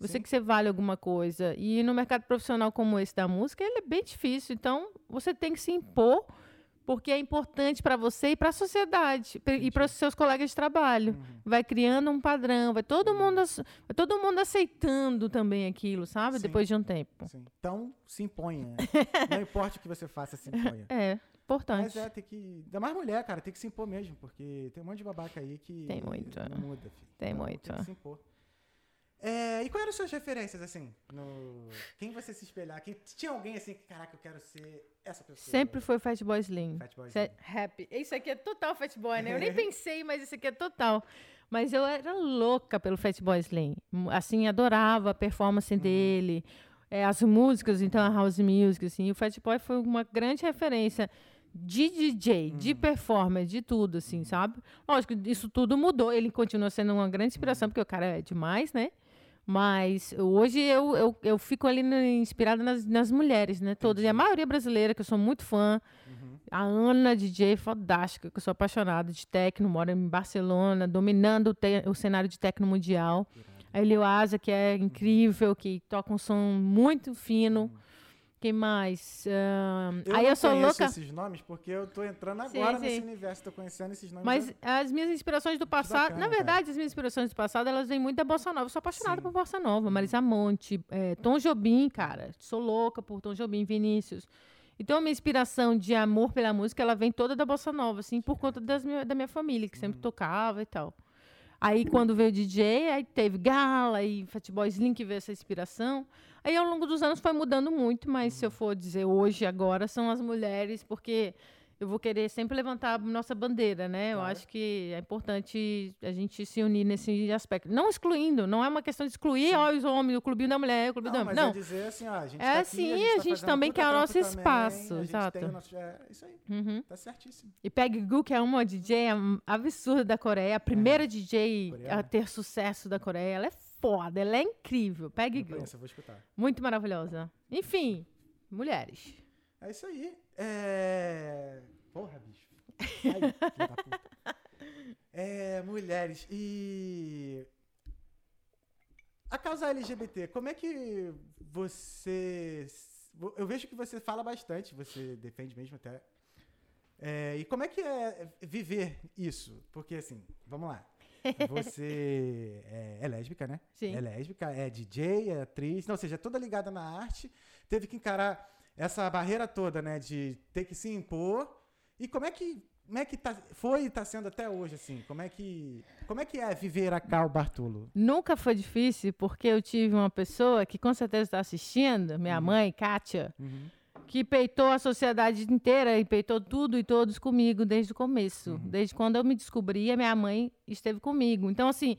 Você Sim. que você vale alguma coisa. E no mercado profissional como esse da música, ele é bem difícil. Então, você tem que se impor, porque é importante para você e para a sociedade pra- e para os seus colegas de trabalho. Uhum. Vai criando um padrão, vai todo mundo, ace- vai todo mundo aceitando também aquilo, sabe? Sim. Depois de um tempo. Sim. Então, se imponha. né? não importa o que você faça, se imponha. É, importante. Mas é, tem que. Ainda mais mulher, cara, tem que se impor mesmo, porque tem um monte de babaca aí que. Tem muito, Não é. muda, filho. Tem Então, muito, Tem é. que se impor. É, e quais eram as suas referências, assim? No... Quem você se espelhar? Quem... Tinha alguém assim que, caraca, eu quero ser essa pessoa? Sempre foi Fatboy Slim. Fatboy Slim. rap. Isso aqui é total Fatboy, né? Eu nem pensei, mas isso aqui é total. Mas eu era louca pelo Fatboy Slim. Assim, adorava a performance Uhum. dele, é, as músicas, então a house music, assim. E o Fatboy foi uma grande referência de DJ, de Uhum. performance, de tudo, assim, sabe? Lógico, isso tudo mudou. Ele continua sendo uma grande inspiração, porque o cara é demais, né? Mas hoje eu, eu, eu fico ali inspirada nas, nas mulheres, né? Todas. E a maioria brasileira, que eu sou muito fã. Uhum. A Ana, DJ, fantástica, que eu sou apaixonada de techno, mora em Barcelona, dominando o, te- o cenário de techno mundial. A Elioasa, que é incrível, que toca um som muito fino. Quem mais? Eu aí eu sou conheço louca. esses nomes porque eu tô entrando agora sim. nesse universo, tô conhecendo esses nomes. Mas as minhas inspirações do passado, bacana, na verdade, as minhas inspirações do passado, elas vêm muito da bossa nova. Eu sou apaixonada Sim. por bossa nova, Marisa Monte, é, Tom Jobim, cara. Sou louca por Tom Jobim, Vinícius. Então, a minha inspiração de amor pela música, ela vem toda da bossa nova, assim, por conta das minha- da minha família, que Uhum. sempre tocava e tal. Aí, quando veio o DJ, aí teve Gala e Fatboy Slim, que veio essa inspiração. Aí, ao longo dos anos, foi mudando muito, mas se eu for dizer hoje, agora, são as mulheres, porque eu vou querer sempre levantar a nossa bandeira, né? Eu Claro. acho que é importante a gente se unir nesse aspecto. Não excluindo, não é uma questão de excluir, ó, os homens, o clubinho da mulher, o clube Não, da mas Não, é dizer assim, ó, a gente É tá aqui, assim, a gente, a tá gente também quer o nosso espaço, a gente exato. tem o nosso- é isso aí, Uhum. tá certíssimo. E Peg Gu, que é uma DJ am- absurda da Coreia, a primeira DJ Coreana. a ter sucesso da Coreia. Ela é foda, ela é incrível. Peg Não Gu. conheço, eu vou escutar. Muito maravilhosa. Enfim, mulheres. É isso aí. É... Porra, bicho. Ai, filho da puta. É, mulheres. E. A causa LGBT, como é que você. Eu vejo que você fala bastante, você defende mesmo até. É, e como é que é viver isso? Porque, assim, vamos lá. Você é, é lésbica, né? Sim. É lésbica, é DJ, é atriz, não, ou seja, toda ligada na arte. Teve que encarar essa barreira toda, né? De ter que se impor. E como é que como é que tá, foi e tá sendo até hoje, assim? Como é que, como é, que é viver a Cal Bartolo? Nunca foi difícil, porque eu tive uma pessoa que com certeza está assistindo, minha mãe, Kátia, Uhum. que peitou a sociedade inteira e peitou tudo e todos comigo desde o começo. Desde quando eu me descobri, a minha mãe esteve comigo. Então, assim,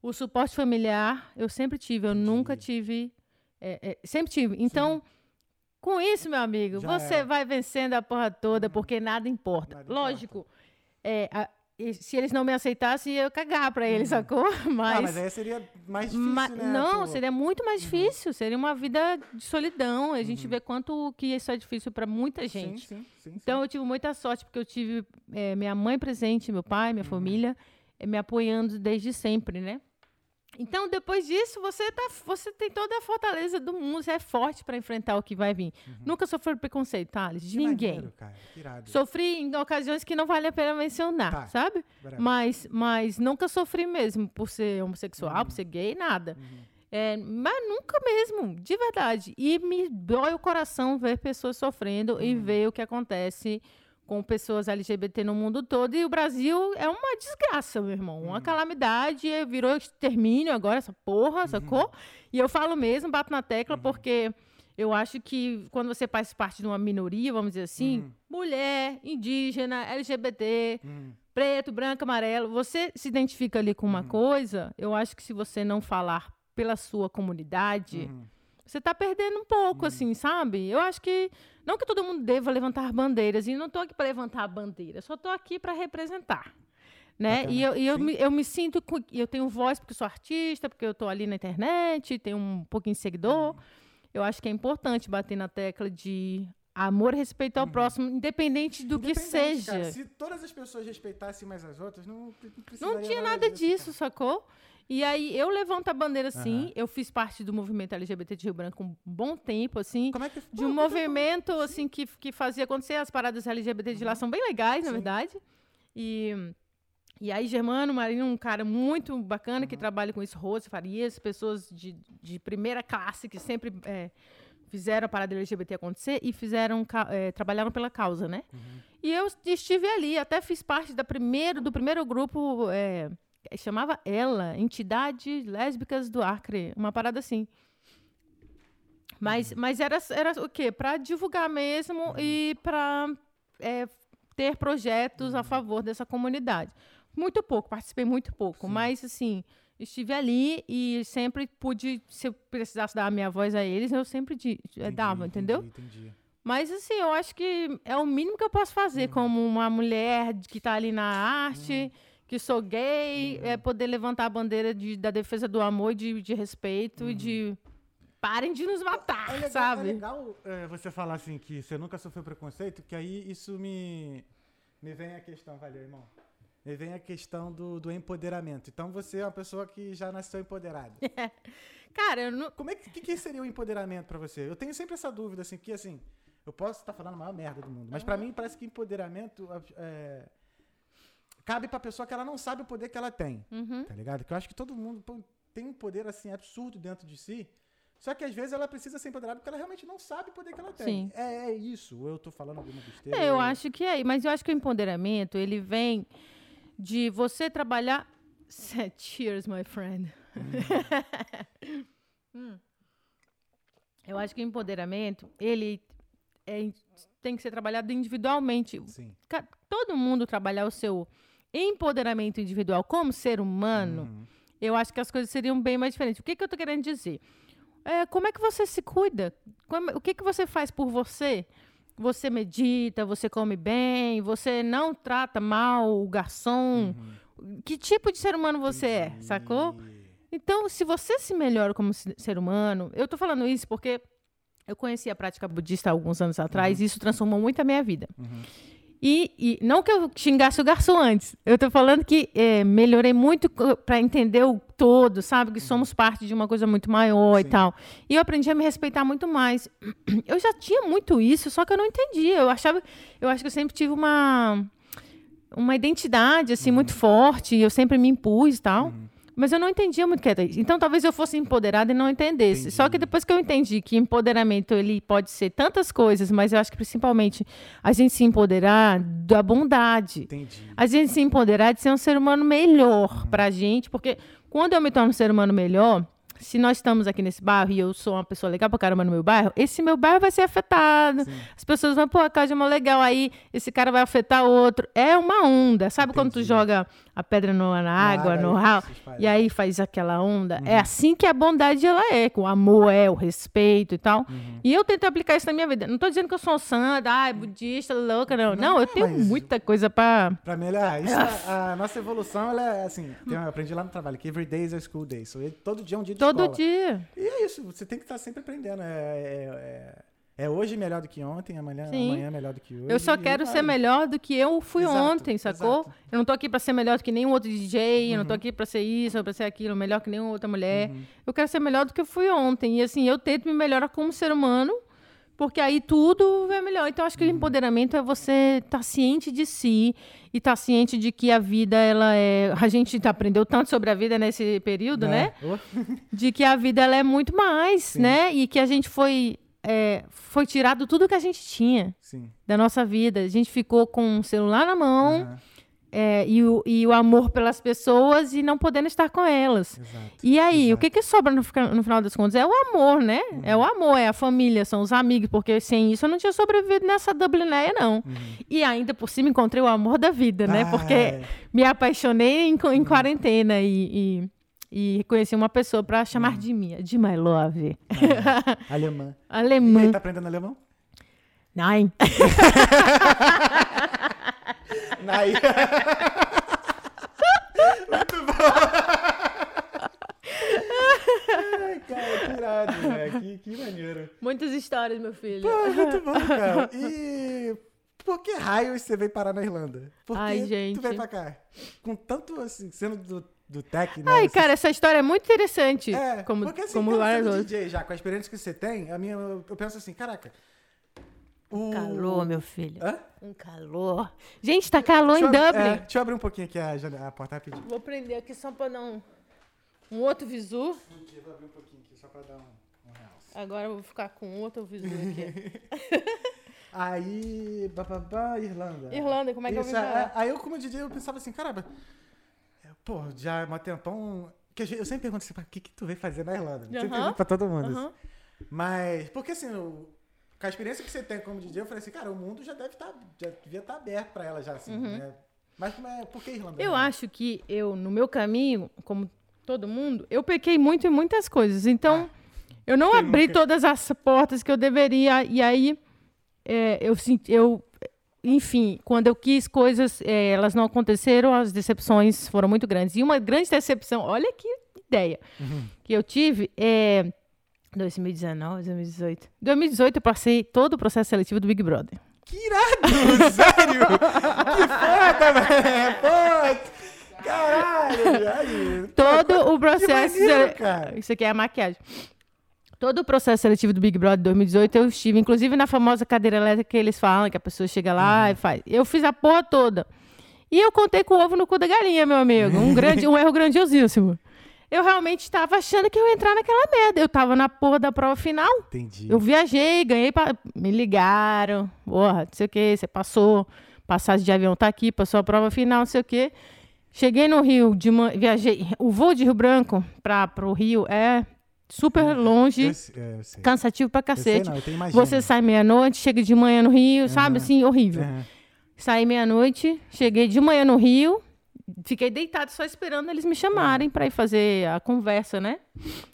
o suporte familiar eu sempre tive, eu nunca tive. é, é, sempre tive. Então, com isso, meu amigo, Já você era. vai vencendo a porra toda, porque nada importa. Nada Lógico, é, a- e se eles não me aceitassem, eu ia cagar pra eles, sacou? Mas. ah, mas aí seria mais difícil, Ma- né? não, seria muito mais difícil. Seria uma vida de solidão. A gente vê quanto que isso é difícil para muita gente. Sim, sim, sim. Então eu tive muita sorte porque eu tive eh, minha mãe presente, meu pai, Uhum. minha família eh, me apoiando desde sempre, né? Então depois disso você tá, você tem toda a fortaleza do mundo, você é forte para enfrentar o que vai vir. Nunca sofreu preconceito, Thales, de Uhum. Ninguém. maneiro. Sofri em ocasiões que não vale a pena mencionar, Tá. sabe? Bravo. Mas, mas nunca sofri mesmo por ser homossexual, Uhum. por ser gay, nada. É, mas nunca mesmo, de verdade. E me dói o coração ver pessoas sofrendo e Uhum. ver o que acontece com pessoas LGBT no mundo todo. E o Brasil é uma desgraça, meu irmão. Uhum. Uma calamidade, é, virou extermínio agora, essa porra, Uhum. sacou? E eu falo mesmo, bato na tecla, porque eu acho que quando você faz parte de uma minoria, vamos dizer assim, Uhum. mulher, indígena, LGBT, Hum, preto, branco, amarelo, você se identifica ali com Uhum. uma coisa, eu acho que se você não falar pela sua comunidade, uhum. Você tá perdendo um pouco, assim, sabe? Eu acho que. Não que todo mundo deva levantar bandeiras, e não tô aqui para levantar a bandeira, só tô aqui para representar. Né? Bacana. E, eu, e eu, me, eu me sinto. Eu tenho voz porque sou artista, porque eu tô ali na internet, tenho um pouquinho de seguidor. Eu acho que é importante bater na tecla de amor e respeito ao próximo, independente do que Uhum. Independente, seja. cara, se todas as pessoas respeitassem mais as outras, não, não Não tinha nada disso, cara. sacou? E aí eu levanto a bandeira sim. Aham. Eu fiz parte do movimento LGBT de Rio Branco um bom tempo, assim. Como é que De um Pô, movimento assim que, que fazia acontecer as paradas LGBT de lá são bem legais, na Sim. verdade. E, e aí, Germano Marinho, um cara muito bacana que trabalha com isso, Rose Farias, pessoas de, de primeira classe que sempre é, fizeram a parada LGBT acontecer e fizeram é, trabalharam pela causa, né? E eu estive ali, até fiz parte da primeiro, do primeiro grupo, é, chamava ela, Entidade Lésbicas do Acre, uma parada assim. Mas, mas era, era o quê? Para divulgar mesmo e para ter projetos a favor dessa comunidade. Muito pouco, participei muito pouco, mas assim, estive ali e sempre pude, se eu precisasse dar a minha voz a eles, eu sempre di- eh, Entendi, dava, entendeu? Entendi, entendi. Mas assim, eu acho que é o mínimo que eu posso fazer como uma mulher que está ali na arte, que sou gay, é poder levantar a bandeira de, da defesa do amor, e de, de respeito e de parem de nos matar, É legal, é sabe? legal é, você falar assim que você nunca sofreu preconceito, que aí isso me, me vem a questão, valeu, irmão. Me vem a questão do, do empoderamento. Então você é uma pessoa que já nasceu empoderada. Cara, eu não, Como é que, que, que seria o empoderamento pra você? Eu tenho sempre essa dúvida, assim, que assim, eu posso estar falando a maior merda do mundo, mas pra mim parece que empoderamento é, cabe pra pessoa que ela não sabe o poder que ela tem, Uhum. tá ligado? Que eu acho que todo mundo tem um poder, assim, absurdo dentro de si, só que às vezes ela precisa ser empoderada porque ela realmente não sabe o poder que ela tem. Sim. É, é isso, eu tô falando alguma besteira. É, eu ou- acho que é, mas eu acho que o empoderamento, ele vem de você trabalhar Cheers, my friend. Hum. Eu acho que o empoderamento, ele é- tem que ser trabalhado individualmente. Sim. Todo mundo trabalhar o seu empoderamento individual como ser humano, Uhum. eu acho que as coisas seriam bem mais diferentes. O que, que eu tô querendo dizer? É, como é que você se cuida? Como- o que, que você faz por você? Você medita, você come bem, você não trata mal o garçom. Que tipo de ser humano você é, sacou? Então, se você se melhora como se- ser humano, eu tô falando isso porque eu conheci a prática budista há alguns anos atrás e isso transformou muito a minha vida. Uhum. E, e não que eu xingasse o garçom antes, eu tô falando que é, melhorei muito para entender o todo, sabe? Que somos parte de uma coisa muito maior e Sim. tal. E eu aprendi a me respeitar muito mais. Eu já tinha muito isso, só que eu não entendia. Eu achava, eu acho que eu sempre tive uma uma identidade assim muito forte, e eu sempre me impus e tal. Mas eu não entendia muito o que era isso. Então talvez eu fosse empoderada e não entendesse. Entendi. Só que depois que eu entendi que empoderamento ele pode ser tantas coisas, mas eu acho que principalmente a gente se empoderar da bondade. Entendi. A gente se empoderar de ser um ser humano melhor Uhum. pra gente, porque quando eu me torno um ser humano melhor, se nós estamos aqui nesse bairro e eu sou uma pessoa legal pra caramba no meu bairro, esse meu bairro vai ser afetado. Sim. As pessoas vão, pô, a Cádia é mó legal, aí esse cara vai afetar outro. É uma onda. Sabe quando tu Entendi. joga a pedra no- na água, no espalha. E aí faz aquela onda. Uhum. É assim que a bondade ela é, que o amor é, o respeito e tal. Uhum. E eu tento aplicar isso na minha vida. Não tô dizendo que eu sou santa, ai, budista, louca, não. Não, eu tenho muita coisa pra. Pra melhorar. Isso, a, a nossa evolução, ela é assim. eu aprendi lá no trabalho que every day is a school day. So, todo dia é um dia de Todo escola. dia. E é isso, você tem que estar sempre aprendendo. É, é, é, é hoje melhor do que ontem, amanhã, Sim. amanhã melhor do que hoje. Eu só quero vai. ser melhor do que eu fui Exato, ontem, sacou? exato. Eu não tô aqui pra ser melhor do que nenhum outro DJ, eu não tô Uhum. aqui pra ser isso, ou pra ser aquilo, melhor que nenhuma outra mulher. Uhum. Eu quero ser melhor do que eu fui ontem. E assim, eu tento me melhorar como ser humano, porque aí tudo é melhor. Então, acho que Uhum. o empoderamento é você estar ciente de si e estar ciente de que a vida, ela é. A gente aprendeu tanto sobre a vida nesse período, né? Oh, de que a vida ela é muito mais, Sim. né? E que a gente foi é, foi tirado tudo que a gente tinha Sim. da nossa vida. A gente ficou com o celular na mão Aham, é, e, o, e o amor pelas pessoas e não podendo estar com elas. Exato. E aí, o Exato. que, que sobra no, no final das contas? É o amor, né? Uhum. É o amor, é a família, são os amigos, porque sem isso eu não tinha sobrevivido nessa Dublinéia, não. Uhum. E ainda por cima encontrei o amor da vida, né? Porque Ai, me apaixonei em, Uhum. em quarentena e, e, e conheci uma pessoa para chamar Uhum. de minha, de my love. alemã. E aí, Alemã. tá aprendendo alemão? Nein. Aí. Muito bom. Ai, cara, que irado, né? Que, que maneiro. Muitas histórias, meu filho. Pô, muito bom, cara. E por que raios você veio parar na Irlanda? Por que Ai, gente. tu veio pra cá? Com tanto, assim, sendo do, do tech, né? Ai, você- cara, essa história é muito interessante. É, como porque assim, como outras. DJ já, com a experiência que você tem, a minha, eu penso assim, caraca. O... Calor, meu filho. Hã? Um calor. Gente, tá calor Deixa em eu, ab- Dublin. é, deixa eu abrir um pouquinho aqui a, a porta rapidinho. Vou prender aqui só pra dar um, um outro visu. Aqui, vou abrir um pouquinho aqui, só pra dar um, um realce. Agora eu vou ficar com outro visu aqui. Aí, bababá, Irlanda. Irlanda, como é que eu vim Isso, pra é, Aí eu, como DJ, eu pensava assim, caramba, é, pô, já há um tempão... Que eu sempre pergunto assim, "Pá, o que que tu veio fazer na Irlanda? Eu Sempre Aham. pergunto pra todo mundo. Assim. Mas, porque assim, eu- com a experiência que você tem como DJ, eu falei assim, cara, o mundo já deve estar, já devia estar aberto pra ela já, assim, né? Mas como é, por que Irlanda? Uhum. Eu né? acho que eu, no meu caminho, como todo mundo, eu pequei muito em muitas coisas. Então, eu não abri nunca? todas as portas que eu deveria. E aí, é, eu senti. Eu, enfim, quando eu quis coisas, é, elas não aconteceram, as decepções foram muito grandes. E uma grande decepção, olha que ideia Uhum. que eu tive é. 2019, 2018. 2018 eu passei todo o processo seletivo do Big Brother. Que irado, sério? que foda, velho! Pô, caralho! Aí, todo o processo. maneiro, cara. Isso aqui é a maquiagem. Todo o processo seletivo do Big Brother 2018 eu estive, inclusive na famosa cadeira elétrica que eles falam, que a pessoa chega lá Uhum. e faz. Eu fiz a porra toda. E eu contei com o ovo no cu da galinha, meu amigo. Um, grande, um erro grandiosíssimo. Eu realmente estava achando que eu ia entrar naquela merda. Eu estava na porra da prova final. Entendi. Eu viajei, ganhei. Pa... Me ligaram. Porra, não sei o que, você passou. Passagem de avião tá aqui, passou a prova final, não sei o quê. Cheguei no Rio, de man... viajei. O voo de Rio Branco para o Rio é super longe, Eu, é, eu cansativo pra Eu sei cacete. não. Você sai meia-noite, chega de manhã no Rio, sabe? Aham. Assim, horrível. Aham. Saí meia-noite, cheguei de manhã no Rio, fiquei deitado só esperando eles me chamarem para ir fazer a conversa, né?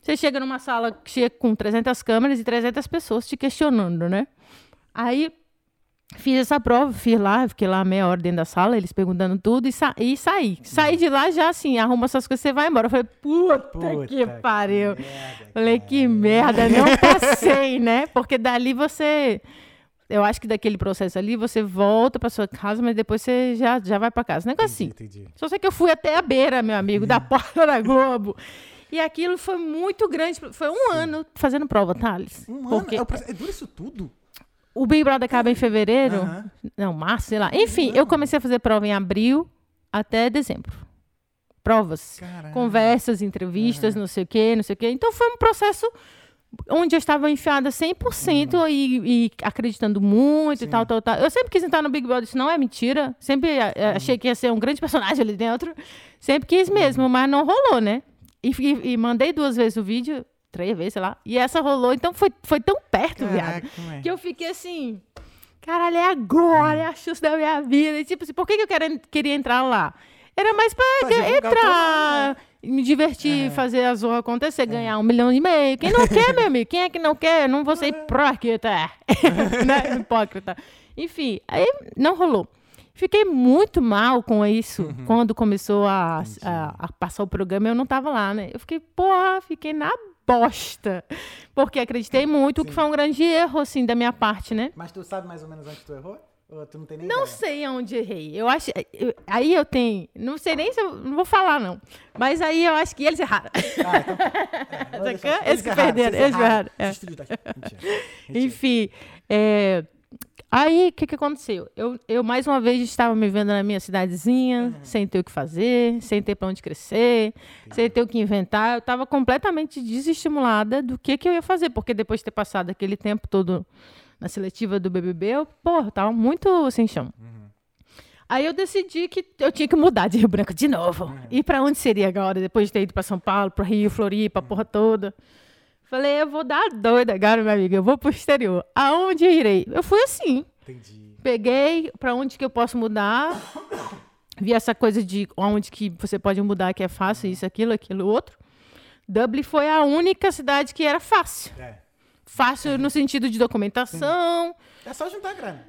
Você chega numa sala que chega com 300 câmeras e 300 pessoas te questionando, né? Aí fiz essa prova, fiz lá, fiquei lá meia hora dentro da sala, eles perguntando tudo e, sa e saí. Saí de lá já assim, arruma suas coisas, você vai embora. Eu falei, puta, Puta que pariu. merda, Falei, que merda, não passei, né? Porque dali você. Eu acho que daquele processo ali, você volta pra sua casa, mas depois você já, já vai pra casa. Negócio assim. Entendi. Só sei que eu fui até a beira, meu amigo, da porta da Globo. E aquilo foi muito grande. Foi um ano fazendo prova, Thales. Um ano? Porque É, o processo- é duro isso tudo? o Big Brother acaba em fevereiro. Aham. Não, março, sei lá. Enfim, eu comecei a fazer prova em abril até dezembro. provas. Caralho. Conversas, entrevistas, não sei o quê, não sei o quê. Então foi um processo onde eu estava enfiada 100% e, e acreditando muito e Sim. tal, tal, tal. Eu sempre quis entrar no Big Brother, isso não é mentira. Sempre eh, achei que ia ser um grande personagem ali dentro. Sempre quis mesmo, mas não rolou, né? E, e- e mandei duas vezes o vídeo, três vezes, sei lá. E essa rolou, então foi, foi tão perto, viado. Caraca, moleque. Que eu fiquei assim, caralho, é agora, é a chance da minha vida. E, tipo assim, por que, que eu quero, queria entrar lá? Era mais pra, Pra entrar, me divertir, É. fazer a zorra acontecer, ganhar um milhão e meio. Quem não quer, meu amigo? Quem é que não quer? Eu não vou ser hipócrita. né? Hipócrita. Enfim, aí não rolou. Fiquei muito mal com isso quando começou a, a, a passar o programa. Eu não tava lá, né? Eu fiquei, porra, fiquei na bosta. Porque acreditei muito, o que foi um grande erro, assim, da minha parte, né? Mas tu sabe mais ou menos onde tu errou? Ou tu não tem nem Não ideia? sei aonde errei. Eu acho. eu- aí eu tenho. Não sei nem se eu. Não vou falar, não. Mas aí eu acho que eles erraram. Ah, então. É, vou deixar- Sacou? Eles que erraram, perderam, eles erraram, é. Enfim. é, Aí, o que, que aconteceu? Eu, eu, mais uma vez, estava me vendo na minha cidadezinha, sem ter o que fazer, sem ter para onde crescer, sem ter o que inventar. Eu estava completamente desestimulada do que, que eu ia fazer, porque depois de ter passado aquele tempo todo na seletiva do BBB, eu, porra, tava muito sem chão. Aí eu decidi que eu tinha que mudar de Rio Branco de novo. E para onde seria agora, depois de ter ido para São Paulo, para Rio, Floripa, a porra toda? Falei, eu vou dar doida agora, minha amiga. Eu vou pro exterior. Aonde eu irei? Eu fui assim. Entendi. Peguei para onde que eu posso mudar. Vi essa coisa de onde que você pode mudar, que é fácil, isso, aquilo, aquilo, outro. Dublin foi a única cidade que era fácil. É. Fácil no sentido de documentação. É só juntar a grana.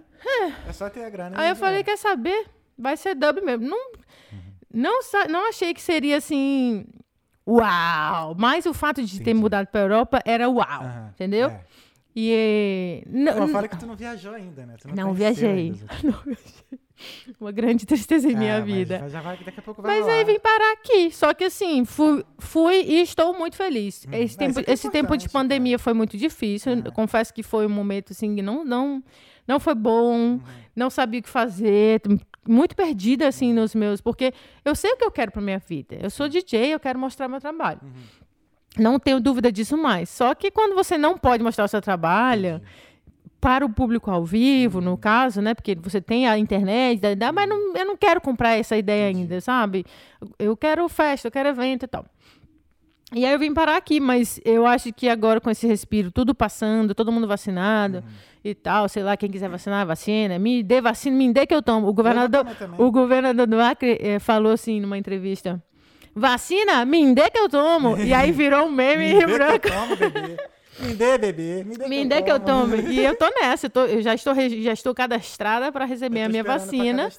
É. só ter a grana. Aí eu falei, quer saber? Vai ser Dublin mesmo. Não, não, sa- não achei que seria assim. Uau! Mas o fato de ter Entendi. mudado para Europa era uau. Aham, Entendeu? é. E. eh, não- Pô, fala que tu não viajou ainda, né? Tu Não conheceu viajei. ainda. Não viajei. Uma grande tristeza em minha Ah, mas vida. Já vai, daqui a pouco vai Mas rolar. aí vim parar aqui. Só que assim, fui, fui e estou muito feliz. Esse, é, tempo, é esse tempo de pandemia foi muito difícil. Eu confesso que foi um momento assim que não, não, não foi bom. Uhum. Não sabia o que fazer. Muito perdida assim nos meus. Porque eu sei o que eu quero para minha vida. Eu sou DJ, eu quero mostrar meu trabalho. Uhum. Não tenho dúvida disso mais. Só que quando você não pode mostrar o seu trabalho para o público ao vivo, Uhum. no caso, né? Porque você tem a internet, mas não- eu não quero comprar essa ideia ainda, sabe? Eu quero festa, eu quero evento e tal. E aí eu vim parar aqui, mas eu acho que agora com esse respiro, tudo passando, todo mundo vacinado Uhum. e tal, sei lá, quem quiser vacinar, vacina, me dê vacina, me dê que eu tomo. O governador, o governador do Acre eh, falou assim numa entrevista, vacina, me dê que eu tomo. e aí virou um meme Me em que eu branco. tomo, bebê. Me dê, bebê. Me dê, Me dê que eu tomo. E eu tô nessa, eu, tô- eu já, estou, já estou cadastrada para receber Eu a minha vacina.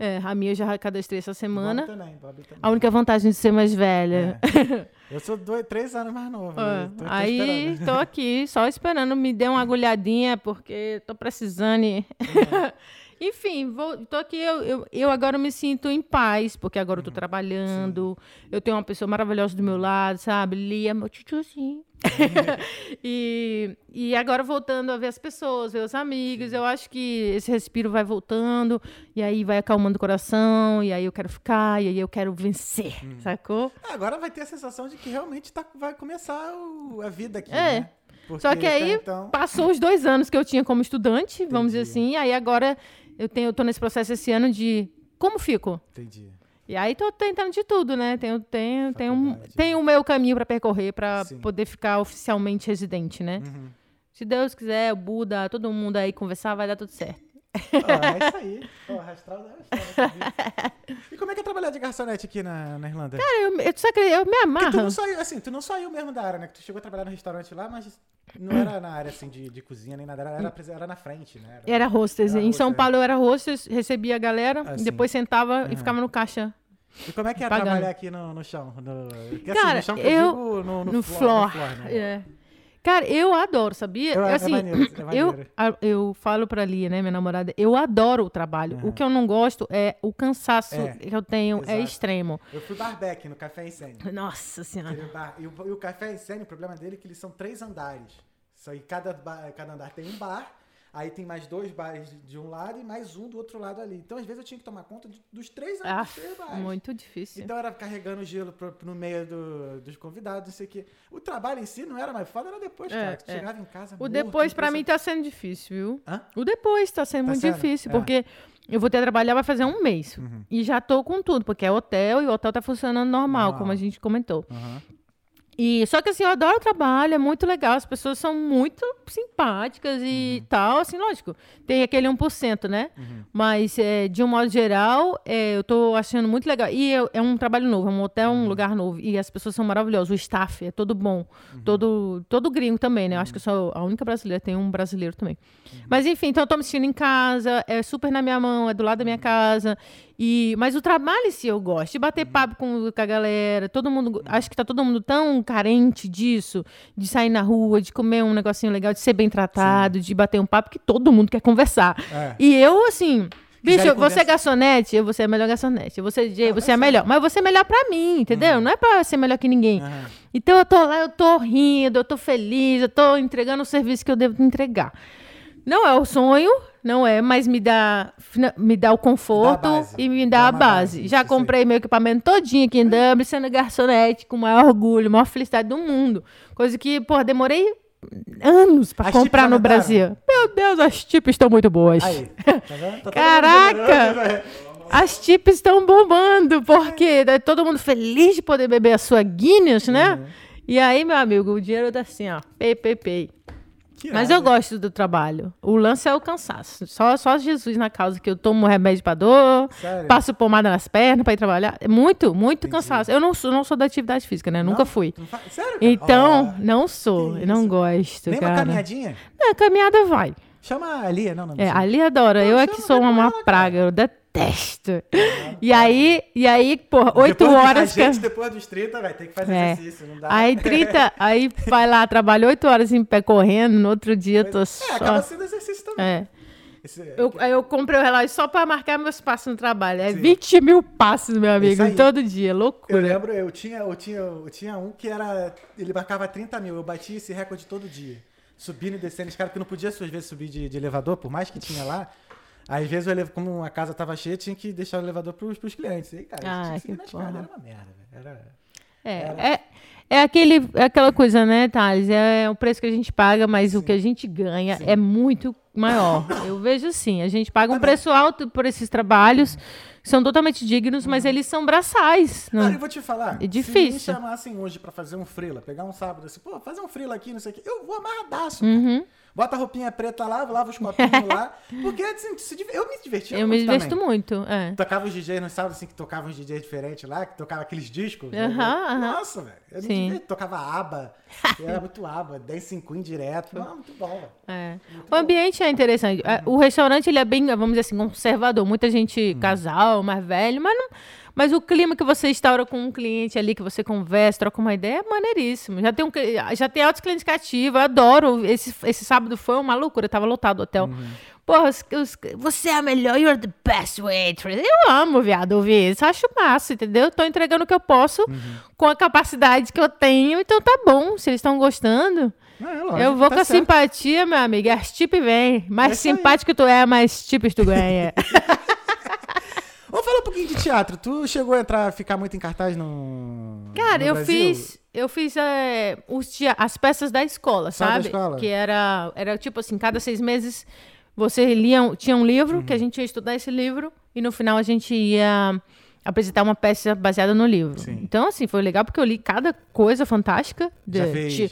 É, a minha eu já cadastrei essa semana. Também. A única vantagem de ser mais velha. Eu sou dois, três anos mais novo. É, eu tô- tô aí esperando. tô aqui só esperando me dê uma agulhadinha, porque tô precisando. ir. Enfim, vou, tô aqui. Eu, eu, eu agora me sinto em paz, porque agora eu tô trabalhando. Eu tenho uma pessoa maravilhosa do meu lado, sabe? Lia, meu tchutchuzinho. e, e agora voltando a ver as pessoas, ver os amigos, eu acho que esse respiro vai voltando, e aí vai acalmando o coração, e aí eu quero ficar, e aí eu quero vencer, sacou? Ah, Agora vai ter a sensação de que realmente tá, vai começar o- a vida aqui, É. né? Só que aí então... passou os dois anos que eu tinha como estudante, vamos dizer Entendi. assim. Aí agora eu tenho, eu tô nesse processo esse ano de como fico. Entendi. E aí tô tentando de tudo, né? Tenho, tenho, tenho, um- tenho o meu caminho para percorrer para poder ficar oficialmente residente, né? Uhum. Se Deus quiser, o Buda, todo mundo aí conversar, vai dar tudo certo. É isso aí. Da arrastral. e como é que é trabalhar de garçonete aqui na, na Irlanda? Cara, eu, eu, só eu me Porque tu amarro. não saiu, assim, tu não saiu mesmo da área, né? Tu chegou a trabalhar no restaurante lá, mas não era na área, assim, de, de cozinha nem nada. Era, era, era na frente, né? Era- Era hostess. Era em São hostess. Paulo eu era hostess, recebia a galera, Ah, e sim. depois sentava Aham. e ficava no caixa. E como é que é Pagando. trabalhar aqui no, no chão? No, Cara, no chão que eu- digo no, no, no floor. floor. floor, né? É. Cara, eu adoro, sabia? Eu- é assim, maneiro, é eu, maneiro. a- eu falo pra Lia, né, minha namorada, eu adoro o trabalho. Aham. O que eu não gosto é o cansaço É, que eu tenho, é exato. extremo. Eu fui barback no Café Insênio. Nossa senhora. Bar- E o, e o Café Insênio, o problema dele é que eles são três andares. Só, e cada, cada andar tem um bar. Aí tem mais dois bares de um lado e mais um do outro lado ali. Então, às vezes, eu tinha que tomar conta de- dos três, Ah, dos três bares. muito difícil. Então era carregando gelo pro- no meio do- dos convidados, não sei o quê. O trabalho em si não era mais foda, era depois, É, cara. é. chegava em casa. o morto, depois, pra mim, tá sendo difícil, viu? Hã? O depois tá sendo Tá muito sendo? difícil, É. porque eu vou ter que trabalhar, vai fazer um mês. Uhum. E já tô com tudo, porque é hotel e o hotel tá funcionando normal, Normal. como a gente comentou. Aham. E só que assim, eu adoro o trabalho, é muito legal, as pessoas são muito simpáticas e Uhum. tal, assim, lógico. Tem aquele 1%, né? Uhum. Mas é, de um modo geral, é, eu tô achando muito legal. E eu- é um trabalho novo, é um hotel, Uhum. um lugar novo. E as pessoas são maravilhosas, o staff é todo bom. Uhum. Todo, todo gringo também, né? Eu acho que eu sou a única brasileira, tem um brasileiro também. Uhum. Mas enfim, então eu tô me sentindo em casa, é super na minha mão, é do lado da minha casa. E, mas o trabalho em si eu gosto, de Uhum. bater papo com, com a galera. Todo mundo, acho que tá todo mundo tão carente disso, de sair na rua, de comer um negocinho legal, de ser bem tratado, de bater um papo, que todo mundo quer conversar. É. E eu, assim. Bicho, você é garçonete, eu vou ser a melhor garçonete. Você é DJ, Ah, você é a melhor. Mas você é melhor pra mim, entendeu? Não é pra ser melhor que ninguém. Aham. Então eu tô lá, eu tô rindo, eu tô feliz, eu tô entregando o serviço que eu devo entregar. Não é o sonho, não é, mas me dá, me dá o conforto Dá base. e me Dá dá a base. base, Já comprei meu equipamento todinho aqui em Dublin, sendo garçonete, com o maior orgulho, maior felicidade do mundo. Coisa que, pô, demorei anos pra As comprar no? Brasil. Meu Deus, as tips estão muito boas. Aí, tá? Tá Caraca! As tips estão bombando, porque tá todo mundo feliz de poder beber a sua Guinness, né? Uhum. E aí, meu amigo, o dinheiro tá assim, ó, pei, pei, pei. Que Mas eu gosto do trabalho. O lance é o cansaço. Só, só Jesus na causa que eu tomo remédio pra dor, Sério? passo pomada nas pernas pra ir trabalhar. É muito, muito cansaço. Eu não sou, não sou da atividade física, né? Nunca Não? fui. Não faz- Sério? cara? Então, Ó, não sou. Eu não gosto, nem uma cara. caminhadinha? Não, caminhada vai. Chama a Lia, não, não. É, ali adora. Eu é que sou uma ela, má cara. praga, eu detesto. E aí, e aí, porra, oito horas A que eu- gente, depois dos 30, vai ter que fazer É. exercício, não dá. Aí 30, aí vai lá, trabalha oito horas em pé correndo, no outro dia eu tô É, só. acaba sendo exercício também. É. Esse- Eu, eu comprei o relógio só pra marcar meus passos no trabalho. É Sim. 20 mil passos, meu amigo, todo dia. Eu Loucura. lembro, eu tinha, eu, tinha, eu tinha um que era. Ele marcava 30 mil, eu batia esse recorde todo dia. Subindo e descendo escada, porque eu não podia, às vezes, subir de, de elevador, por mais que tinha lá. Às vezes, elevo, como a casa tava cheia, tinha que deixar o elevador pros, pros clientes. E aí, cara, Ah, tinha que que na escada, era uma merda, velho. Era... É, é, é, aquele, é aquela coisa, né, Thales? É o preço que a gente paga, mas o que a gente ganha é muito maior. Eu vejo assim, a gente paga um preço alto por esses trabalhos, são totalmente dignos, mas eles são braçais. Cara, Não, eu vou te falar. É Se me difícil. chamassem hoje pra fazer um frila, pegar um sábado assim, pô, fazer um frila aqui, não sei o quê, eu vou amarradaço. Uhum. cara. Bota a roupinha preta lá, lava os copinhos lá. Porque assim, eu me divertia eu me muito divirto também. muito. É. Tocava os DJs no sábado, assim, que tocavam uns DJs diferentes lá, que tocava aqueles discos. né? Aham, aham. Nossa, velho. Eu me divertia. Tocava aba. era muito aba. 10 5 direto. Muito bom, velho. É. O ambiente é interessante. É, O restaurante ele é bem, vamos dizer assim, conservador. Muita gente Hum. casal, mais velho, mas não. Mas o clima que você instaura com um cliente ali, que você conversa, troca uma ideia, é maneiríssimo. Já tem, um, já tem altos clientes cativos, eu adoro. Esse, esse sábado foi uma loucura, tava lotado o hotel. Uhum. Porra, os- os- você é a melhor, you're the best waitress. Eu amo, viado, ouvir isso. Acho massa, entendeu? Tô entregando o que eu posso Uhum. com a capacidade que eu tenho, então tá bom. Se eles estão gostando. É lógico, Eu vou tá com a certo. simpatia, meu amigo. As tip vem. Mais É isso aí. simpático tu é, mais tips tu ganha. Falar um pouquinho de teatro. Tu chegou a entrar, ficar muito em cartaz no. Cara, no eu Brasil? fiz. Eu fiz é, os as peças da escola, Só da sabe? escola? Que era, era tipo assim, cada seis meses você lia, um- tinha um livro, Uhum. que a gente ia estudar esse livro, e no final a gente ia apresentar uma peça baseada no livro. Sim. Então, assim, foi legal porque eu li cada coisa fantástica. De, Já fez? É?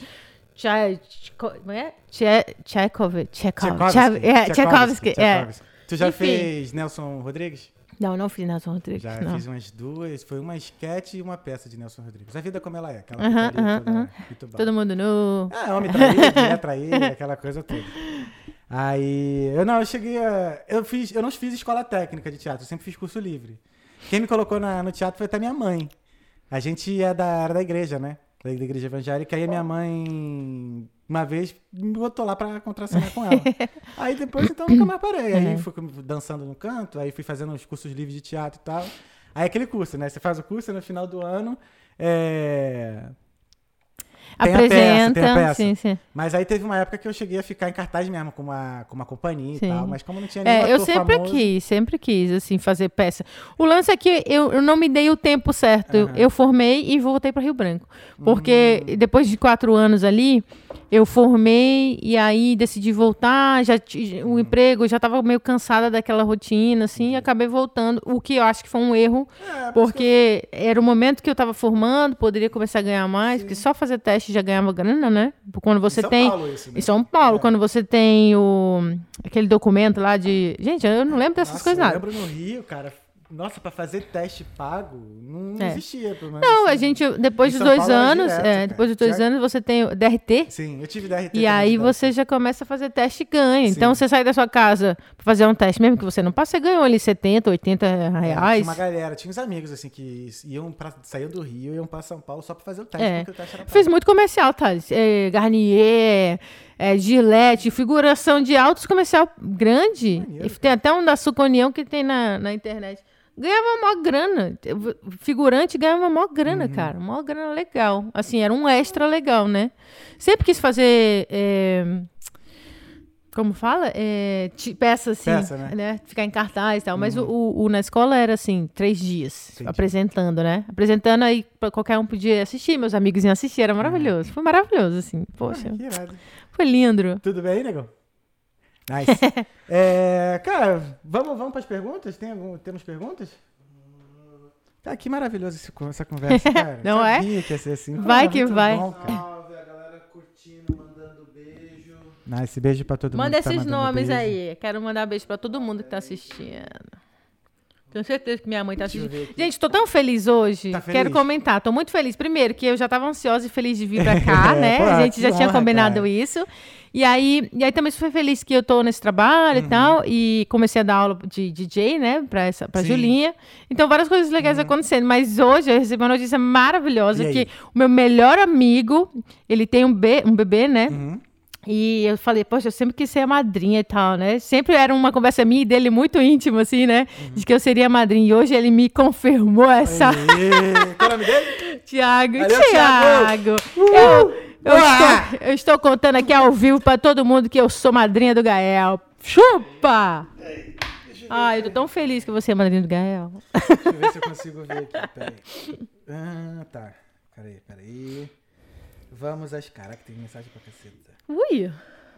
Tchekov- Tchaikovsky. É, Tchaikovsky, é. Tchaikovsky. Tu já Enfim. fez Nelson Rodrigues? Não, não fiz Nelson Rodrigues. Já não. fiz umas duas. Foi uma esquete e uma peça de Nelson Rodrigues. A vida como ela é. Aquela putaria aham, toda, aham. muito bom. Todo mundo nu. É, homem traído, mulher traída, aquela coisa toda. Aí, eu não, eu cheguei a. Eu, fiz, eu não fiz escola técnica de teatro, eu sempre fiz curso livre. Quem me colocou na- no teatro foi até minha mãe. A gente é da, era da igreja, né? Da igreja evangélica. Aí a minha mãe, uma vez, me botou lá pra contracenar com ela. aí depois, então, nunca mais parei. Aí Uhum. fui dançando no canto, aí fui fazendo os cursos livres de teatro e tal. Aí aquele curso, né? Você faz o curso e no final do ano. É... Tem a peça, Apresenta. tem a peça. Sim, sim. Mas aí teve uma época que eu cheguei a ficar em cartaz mesmo, com uma, com uma companhia Sim. e tal. Mas como não tinha nenhum É, eu sempre famoso, quis, sempre quis, assim, fazer peça. O lance é que eu, eu não me dei o tempo certo. Eu- Aham. Eu formei e voltei para Rio Branco. Porque Hum. depois de quatro anos ali, eu formei e aí decidi voltar. Já o emprego, já estava meio cansada daquela rotina, assim, e acabei voltando. O que eu acho que foi um erro, É, porque era o momento que eu estava formando, poderia começar a ganhar mais, porque só fazer teste já ganhava grana, né? Quando você em São tem. Paulo isso, né? Em São Paulo, É. quando você tem o aquele documento lá de. Gente, eu não lembro dessas Nossa, coisas eu nada. lembro no Rio, cara. Nossa, pra fazer teste pago, não, É. existia. Pelo menos, Não, a assim. gente, depois São dois Paulo era anos, direto, é, depois dos dois Já- anos você tem o DRT. Sim, eu tive DRT. E aí de você já começa a fazer teste e ganha. Então Sim. você sai da sua casa pra fazer um teste, mesmo que você não passe, você ganhou ali 70, 80 É, reais. Tinha uma galera, tinha uns amigos assim que iam pra, saíam do Rio e iam pra São Paulo só pra fazer o teste, É. porque o teste era Fez pago. muito comercial, Thales. É, Garnier, é, Gillette, figuração de altos comercial grande. Maneiro, E tem até um da Suconião que tem na, na internet. Ganhava maior grana. Figurante ganhava maior grana, Uhum. cara. Maior grana legal. Assim, era um extra legal, né? Sempre quis fazer. é, como fala? É, peça assim, Peça, né? Ficar em cartaz e tal. Mas o, o- o na escola era assim, três dias Entendi. apresentando, né? Apresentando aí qualquer um podia assistir, meus amigos iam assistir, era maravilhoso. Foi maravilhoso, assim. Poxa, Ah, foi lindo. Tudo bem, negão? Nice. É, cara, vamos, vamos pras perguntas? Tem algum, temos perguntas? Tá, que maravilhoso esse essa conversa, cara. Não é? Sabia que ia ser assim. Vai que vai. bom. Salve, a galera curtindo, mandando beijo. Nice, beijo pra todo mundo. Manda tá esses mandando nomes beijo. aí. Quero mandar beijo pra todo mundo que tá assistindo. Tenho certeza que minha mãe tá assistindo. Gente, tô tão feliz hoje. Tá feliz? Quero comentar. Tô muito feliz. Primeiro, que eu já tava ansiosa e feliz de vir pra cá, É, né? pô, a gente já tinha honra, combinado cara. isso. E aí, e aí também fui feliz que eu tô nesse trabalho Uhum. e tal. E comecei a dar aula de DJ, né? Pra, essa, pra Sim. Uhum. Julinha. Então, várias coisas legais acontecendo. Mas hoje eu recebi uma notícia maravilhosa que o meu melhor amigo, ele tem um, be um bebê, né? Uhum. E eu falei, poxa, eu sempre quis ser a madrinha e tal, né? Sempre era uma conversa minha e dele muito íntima, assim, né? De que eu seria a madrinha. E hoje ele me confirmou essa. Qual é o nome dele? Tiago, Tiago. Eu, eu, estou, eu estou contando aqui ao vivo para todo mundo que eu sou madrinha do Gael. Chupa! Ai, eu tô tão feliz que você é madrinha do Gael. Deixa eu ver se eu consigo ver aqui. Peraí. Ah, tá. Peraí, peraí. Vamos às. Caraca, tem mensagem pra caceta. Ui!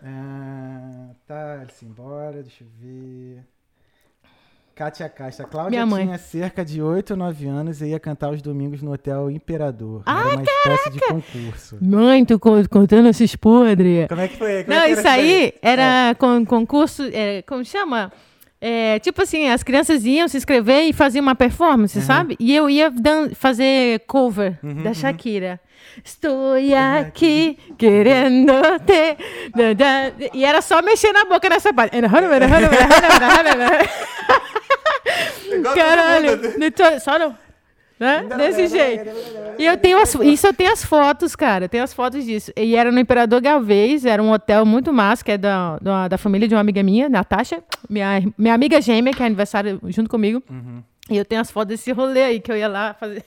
Ah, tá, se embora, deixa eu ver. Kátia Castro. A Cláudia tinha cerca de 8 ou 9 anos e ia cantar os domingos no Hotel Imperador. Ah, Era uma espécie de concurso. Mãe, co- contando esses podres. Como é que foi? Como é Não, era isso aí É. era com, concurso, é, como chama? É, tipo assim, as crianças iam se inscrever e faziam uma performance, sabe? E eu ia fazer cover Uhum, da Shakira. Estou aqui querendo ter. E era só mexer na boca nessa parte. Caralho, só não. Né? Desse jeito. E eu tenho as, isso eu tenho as fotos, cara. Eu tenho as fotos disso. E era no Imperador Galvez, era um hotel muito massa, que é da, da, da família de uma amiga minha, Natasha, minha, minha amiga gêmea, que é aniversário junto comigo. Uhum. E eu tenho as fotos desse rolê aí que eu ia lá fazer.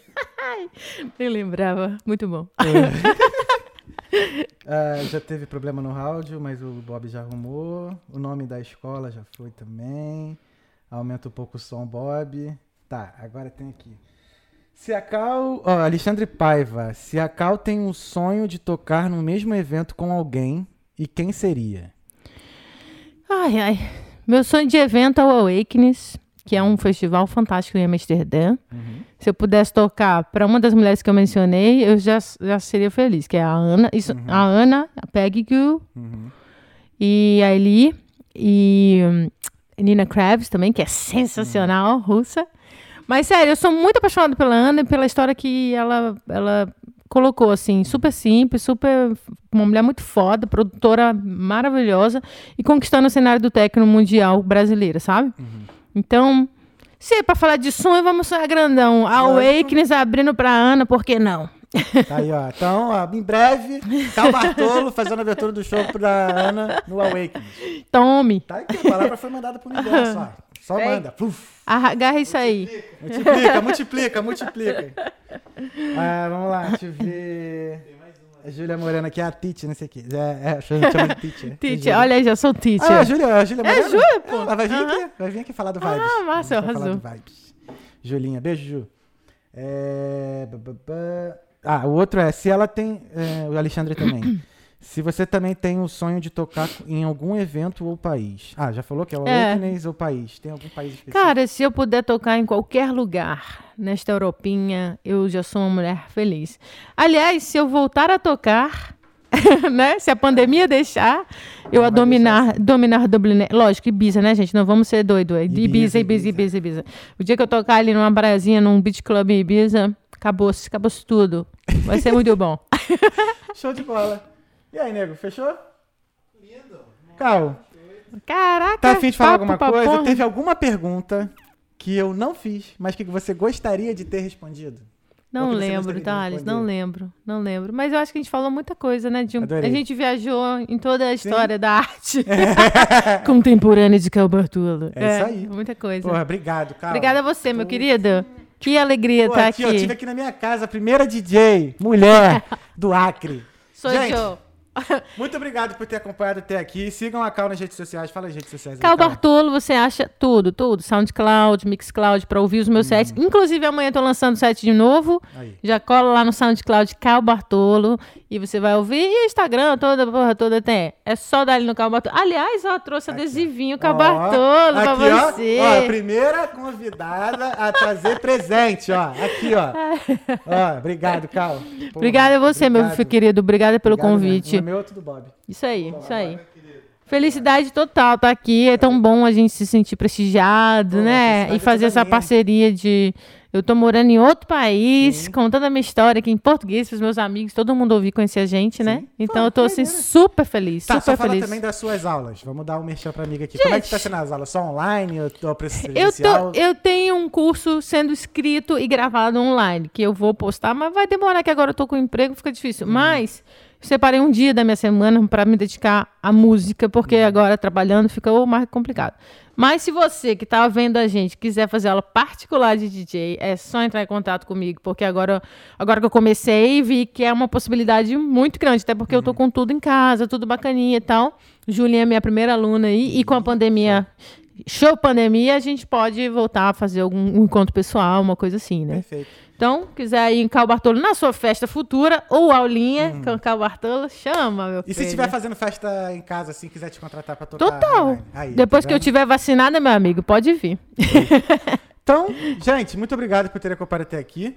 Nem lembrava. Muito bom. Ah, já teve problema no áudio, mas o Bob já arrumou. O nome da escola já foi também. Aumenta um pouco o som, Bob. Tá, agora tem aqui. Se a Cal. Ó, Alexandre Paiva. Se a Cal tem um sonho de tocar no mesmo evento com alguém, e quem seria? Ai, ai. Meu sonho de evento é o Awakeness, que é um festival fantástico em Amsterdã. Uhum. Se eu pudesse tocar para uma das mulheres que eu mencionei, eu já, já seria feliz, que é a Ana, isso, a Ana, a Peggy Goo Uhum. e a Eli e hum, Nina Kravitz também, que é sensacional, russa. Mas sério, eu sou muito apaixonada pela Ana e pela história que ela ela colocou assim, super simples, super uma mulher muito foda, produtora maravilhosa e conquistando o cenário do técnico mundial brasileiro, sabe? Então, se é pra falar de sonho, vamos sonhar grandão. A Awakeness abrindo pra Ana, por que não? Tá aí, ó. Então, ó, em breve, Cal Bartolo fazendo a abertura do show da Ana no Awakening. Tome. Tá aqui, a palavra foi mandada pro universo, ó. Só Peraí. manda. Puf. Agarra isso aí. Multiplica, multiplica, multiplica. Ah, vamos lá, deixa eu ver. Tem mais uma A Júlia Morena aqui é a não sei o quê. É, é, chama de Titi. é. Tite, Júlia. olha aí, já sou Tite. Ah, a Júlia, a Júlia Morena? Júlia, pô. Ela vai vir Aham. aqui, vai vir aqui falar do Vibes. Ah, massa, arrasou. Julinha, beijo, Ju. É... Ah, o outro é, se ela tem, é, o Alexandre também, se você também tem o sonho de tocar em algum evento ou país. Ah, já falou que é o É. Awakenings ou país. Tem algum país específico? Cara, se eu puder tocar em qualquer lugar nesta Europinha, eu já sou uma mulher feliz. Aliás, se eu voltar a tocar, né? Se a pandemia deixar, eu Não a dominar, dominar Dublin. Lógico, Ibiza, né, gente? Não vamos ser doido. é Ibiza, Ibiza, Ibiza, Ibiza. Ibiza. O dia que eu tocar ali numa braiazinha, num beach club em Ibiza, acabou-se, acabou-se tudo. Vai ser muito bom. Show de bola. E aí, nego, fechou? Lindo. Cal, Caraca, tá afim de falar alguma coisa? porra. Teve alguma pergunta que eu não fiz, mas que você gostaria de ter respondido? Não lembro, Thales, não lembro, não lembro. Mas eu acho que a gente falou muita coisa, né? De um- a gente viajou em toda a história da arte contemporânea de Calbertula. É isso aí. Muita coisa. Porra, obrigado, Cal. Obrigada a você, meu querido. Que alegria estar aqui, aqui. ó, tive aqui na minha casa a primeira DJ, mulher, do Acre. Sou Gente, eu. Muito obrigado por ter acompanhado até aqui. Sigam a Cal nas redes sociais. Fala as redes sociais. aí, Cal. Bartolo, você acha tudo, tudo. SoundCloud, Mixcloud, para ouvir os meus sets. Inclusive, amanhã eu tô lançando set de novo. Aí. Já cola lá no SoundCloud Cal Bartolo e você vai ouvir. E o Instagram, toda porra toda tem. É só dar ali no Cal Bartolo. Aliás, ó, trouxe adesivinho Cal Ó, Bartolo pra aqui, ó, você. Ó, a primeira convidada a trazer presente, ó. Aqui, ó. Ó, obrigado, Cal. Porra, Obrigada a você, meu obrigado. querido. Obrigada pelo Obrigado convite. mesmo. O meu é tudo Bob. Isso aí, isso aí. Felicidade total tá aqui. É tão bom a gente se sentir prestigiado, Pô, né? E fazer toda essa minha. parceria de. Eu tô morando em outro país, Sim. contando a minha história aqui em português pros meus amigos, todo mundo ouvir conhecer a gente, né? Sim. Então Pô, eu tô assim super feliz, Tá, só super fala feliz. também das suas aulas. Vamos dar um merchan pra amiga aqui. Como é que tá Gente. sendo as aulas? Só online ou preço Eu, tô, eu tenho um curso sendo escrito e gravado online, que eu vou postar, mas vai demorar, que agora eu tô com emprego, fica difícil. Uhum. Mas separei um dia da minha semana para me dedicar à música, porque Uhum. agora trabalhando fica o mais complicado. Mas se você que tá vendo a gente quiser fazer aula particular de DJ, é só entrar em contato comigo, porque agora, agora que eu comecei, vi que é uma possibilidade muito grande, até porque eu Uhum. tô com tudo em casa, tudo bacaninha e tal. Julinha é minha primeira aluna aí, e com a pandemia show pandemia, a gente pode voltar a fazer algum um encontro pessoal, uma coisa assim, né? Perfeito. Então, quiser ir em Cal Bartolo na sua festa futura ou aulinha com Cal Bartolo, chama, meu Hum. E se filho. estiver fazendo festa em casa, assim, quiser te contratar pra tocar? Total. Aí, Depois tá que eu tiver vacinada, meu amigo, pode vir. Então, gente, muito obrigado por terem acompanhado até aqui.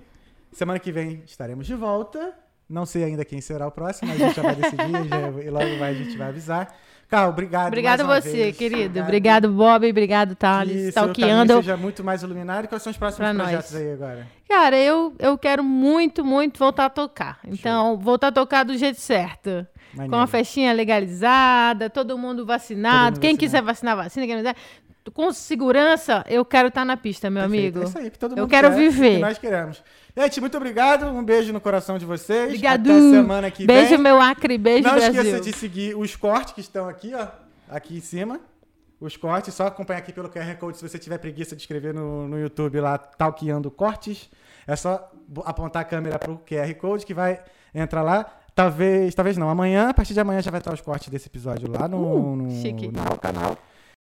Semana que vem estaremos de volta. Não sei ainda quem será o próximo, mas a gente já vai decidir já- e logo mais a gente vai avisar. Carl, obrigado. Obrigado a você, vez. querido. Obrigado, Bob. Obrigado, Que Thales. Stalkeando. caminho seja muito mais iluminado. Quais são os próximos Pra nós. projetos aí agora? Cara, eu, eu quero muito, muito voltar a tocar. Então, voltar a tocar do jeito certo. Com Maneiro. a festinha legalizada, todo mundo vacinado. Todo mundo Quem vacinado. quiser vacinar, vacina. Quem não quiser. Com segurança, eu quero estar na pista, meu Perfeito, amigo. É isso aí que todo Eu mundo quero quer, viver. que nós queremos. Gente, muito obrigado. Um beijo no coração de vocês. Obrigado. Até semana que Beijo, vem. meu Acre. Beijo, Não Brasil. esqueça de seguir os cortes que estão aqui, ó. Aqui em cima. Os cortes, só acompanhar aqui pelo QR Code se você tiver preguiça de escrever no, no YouTube lá, Talqueando Cortes. É só apontar a câmera pro QR Code que vai entrar lá. Talvez, talvez não. Amanhã, a partir de amanhã já vai estar os cortes desse episódio lá no, Uh, no, no canal.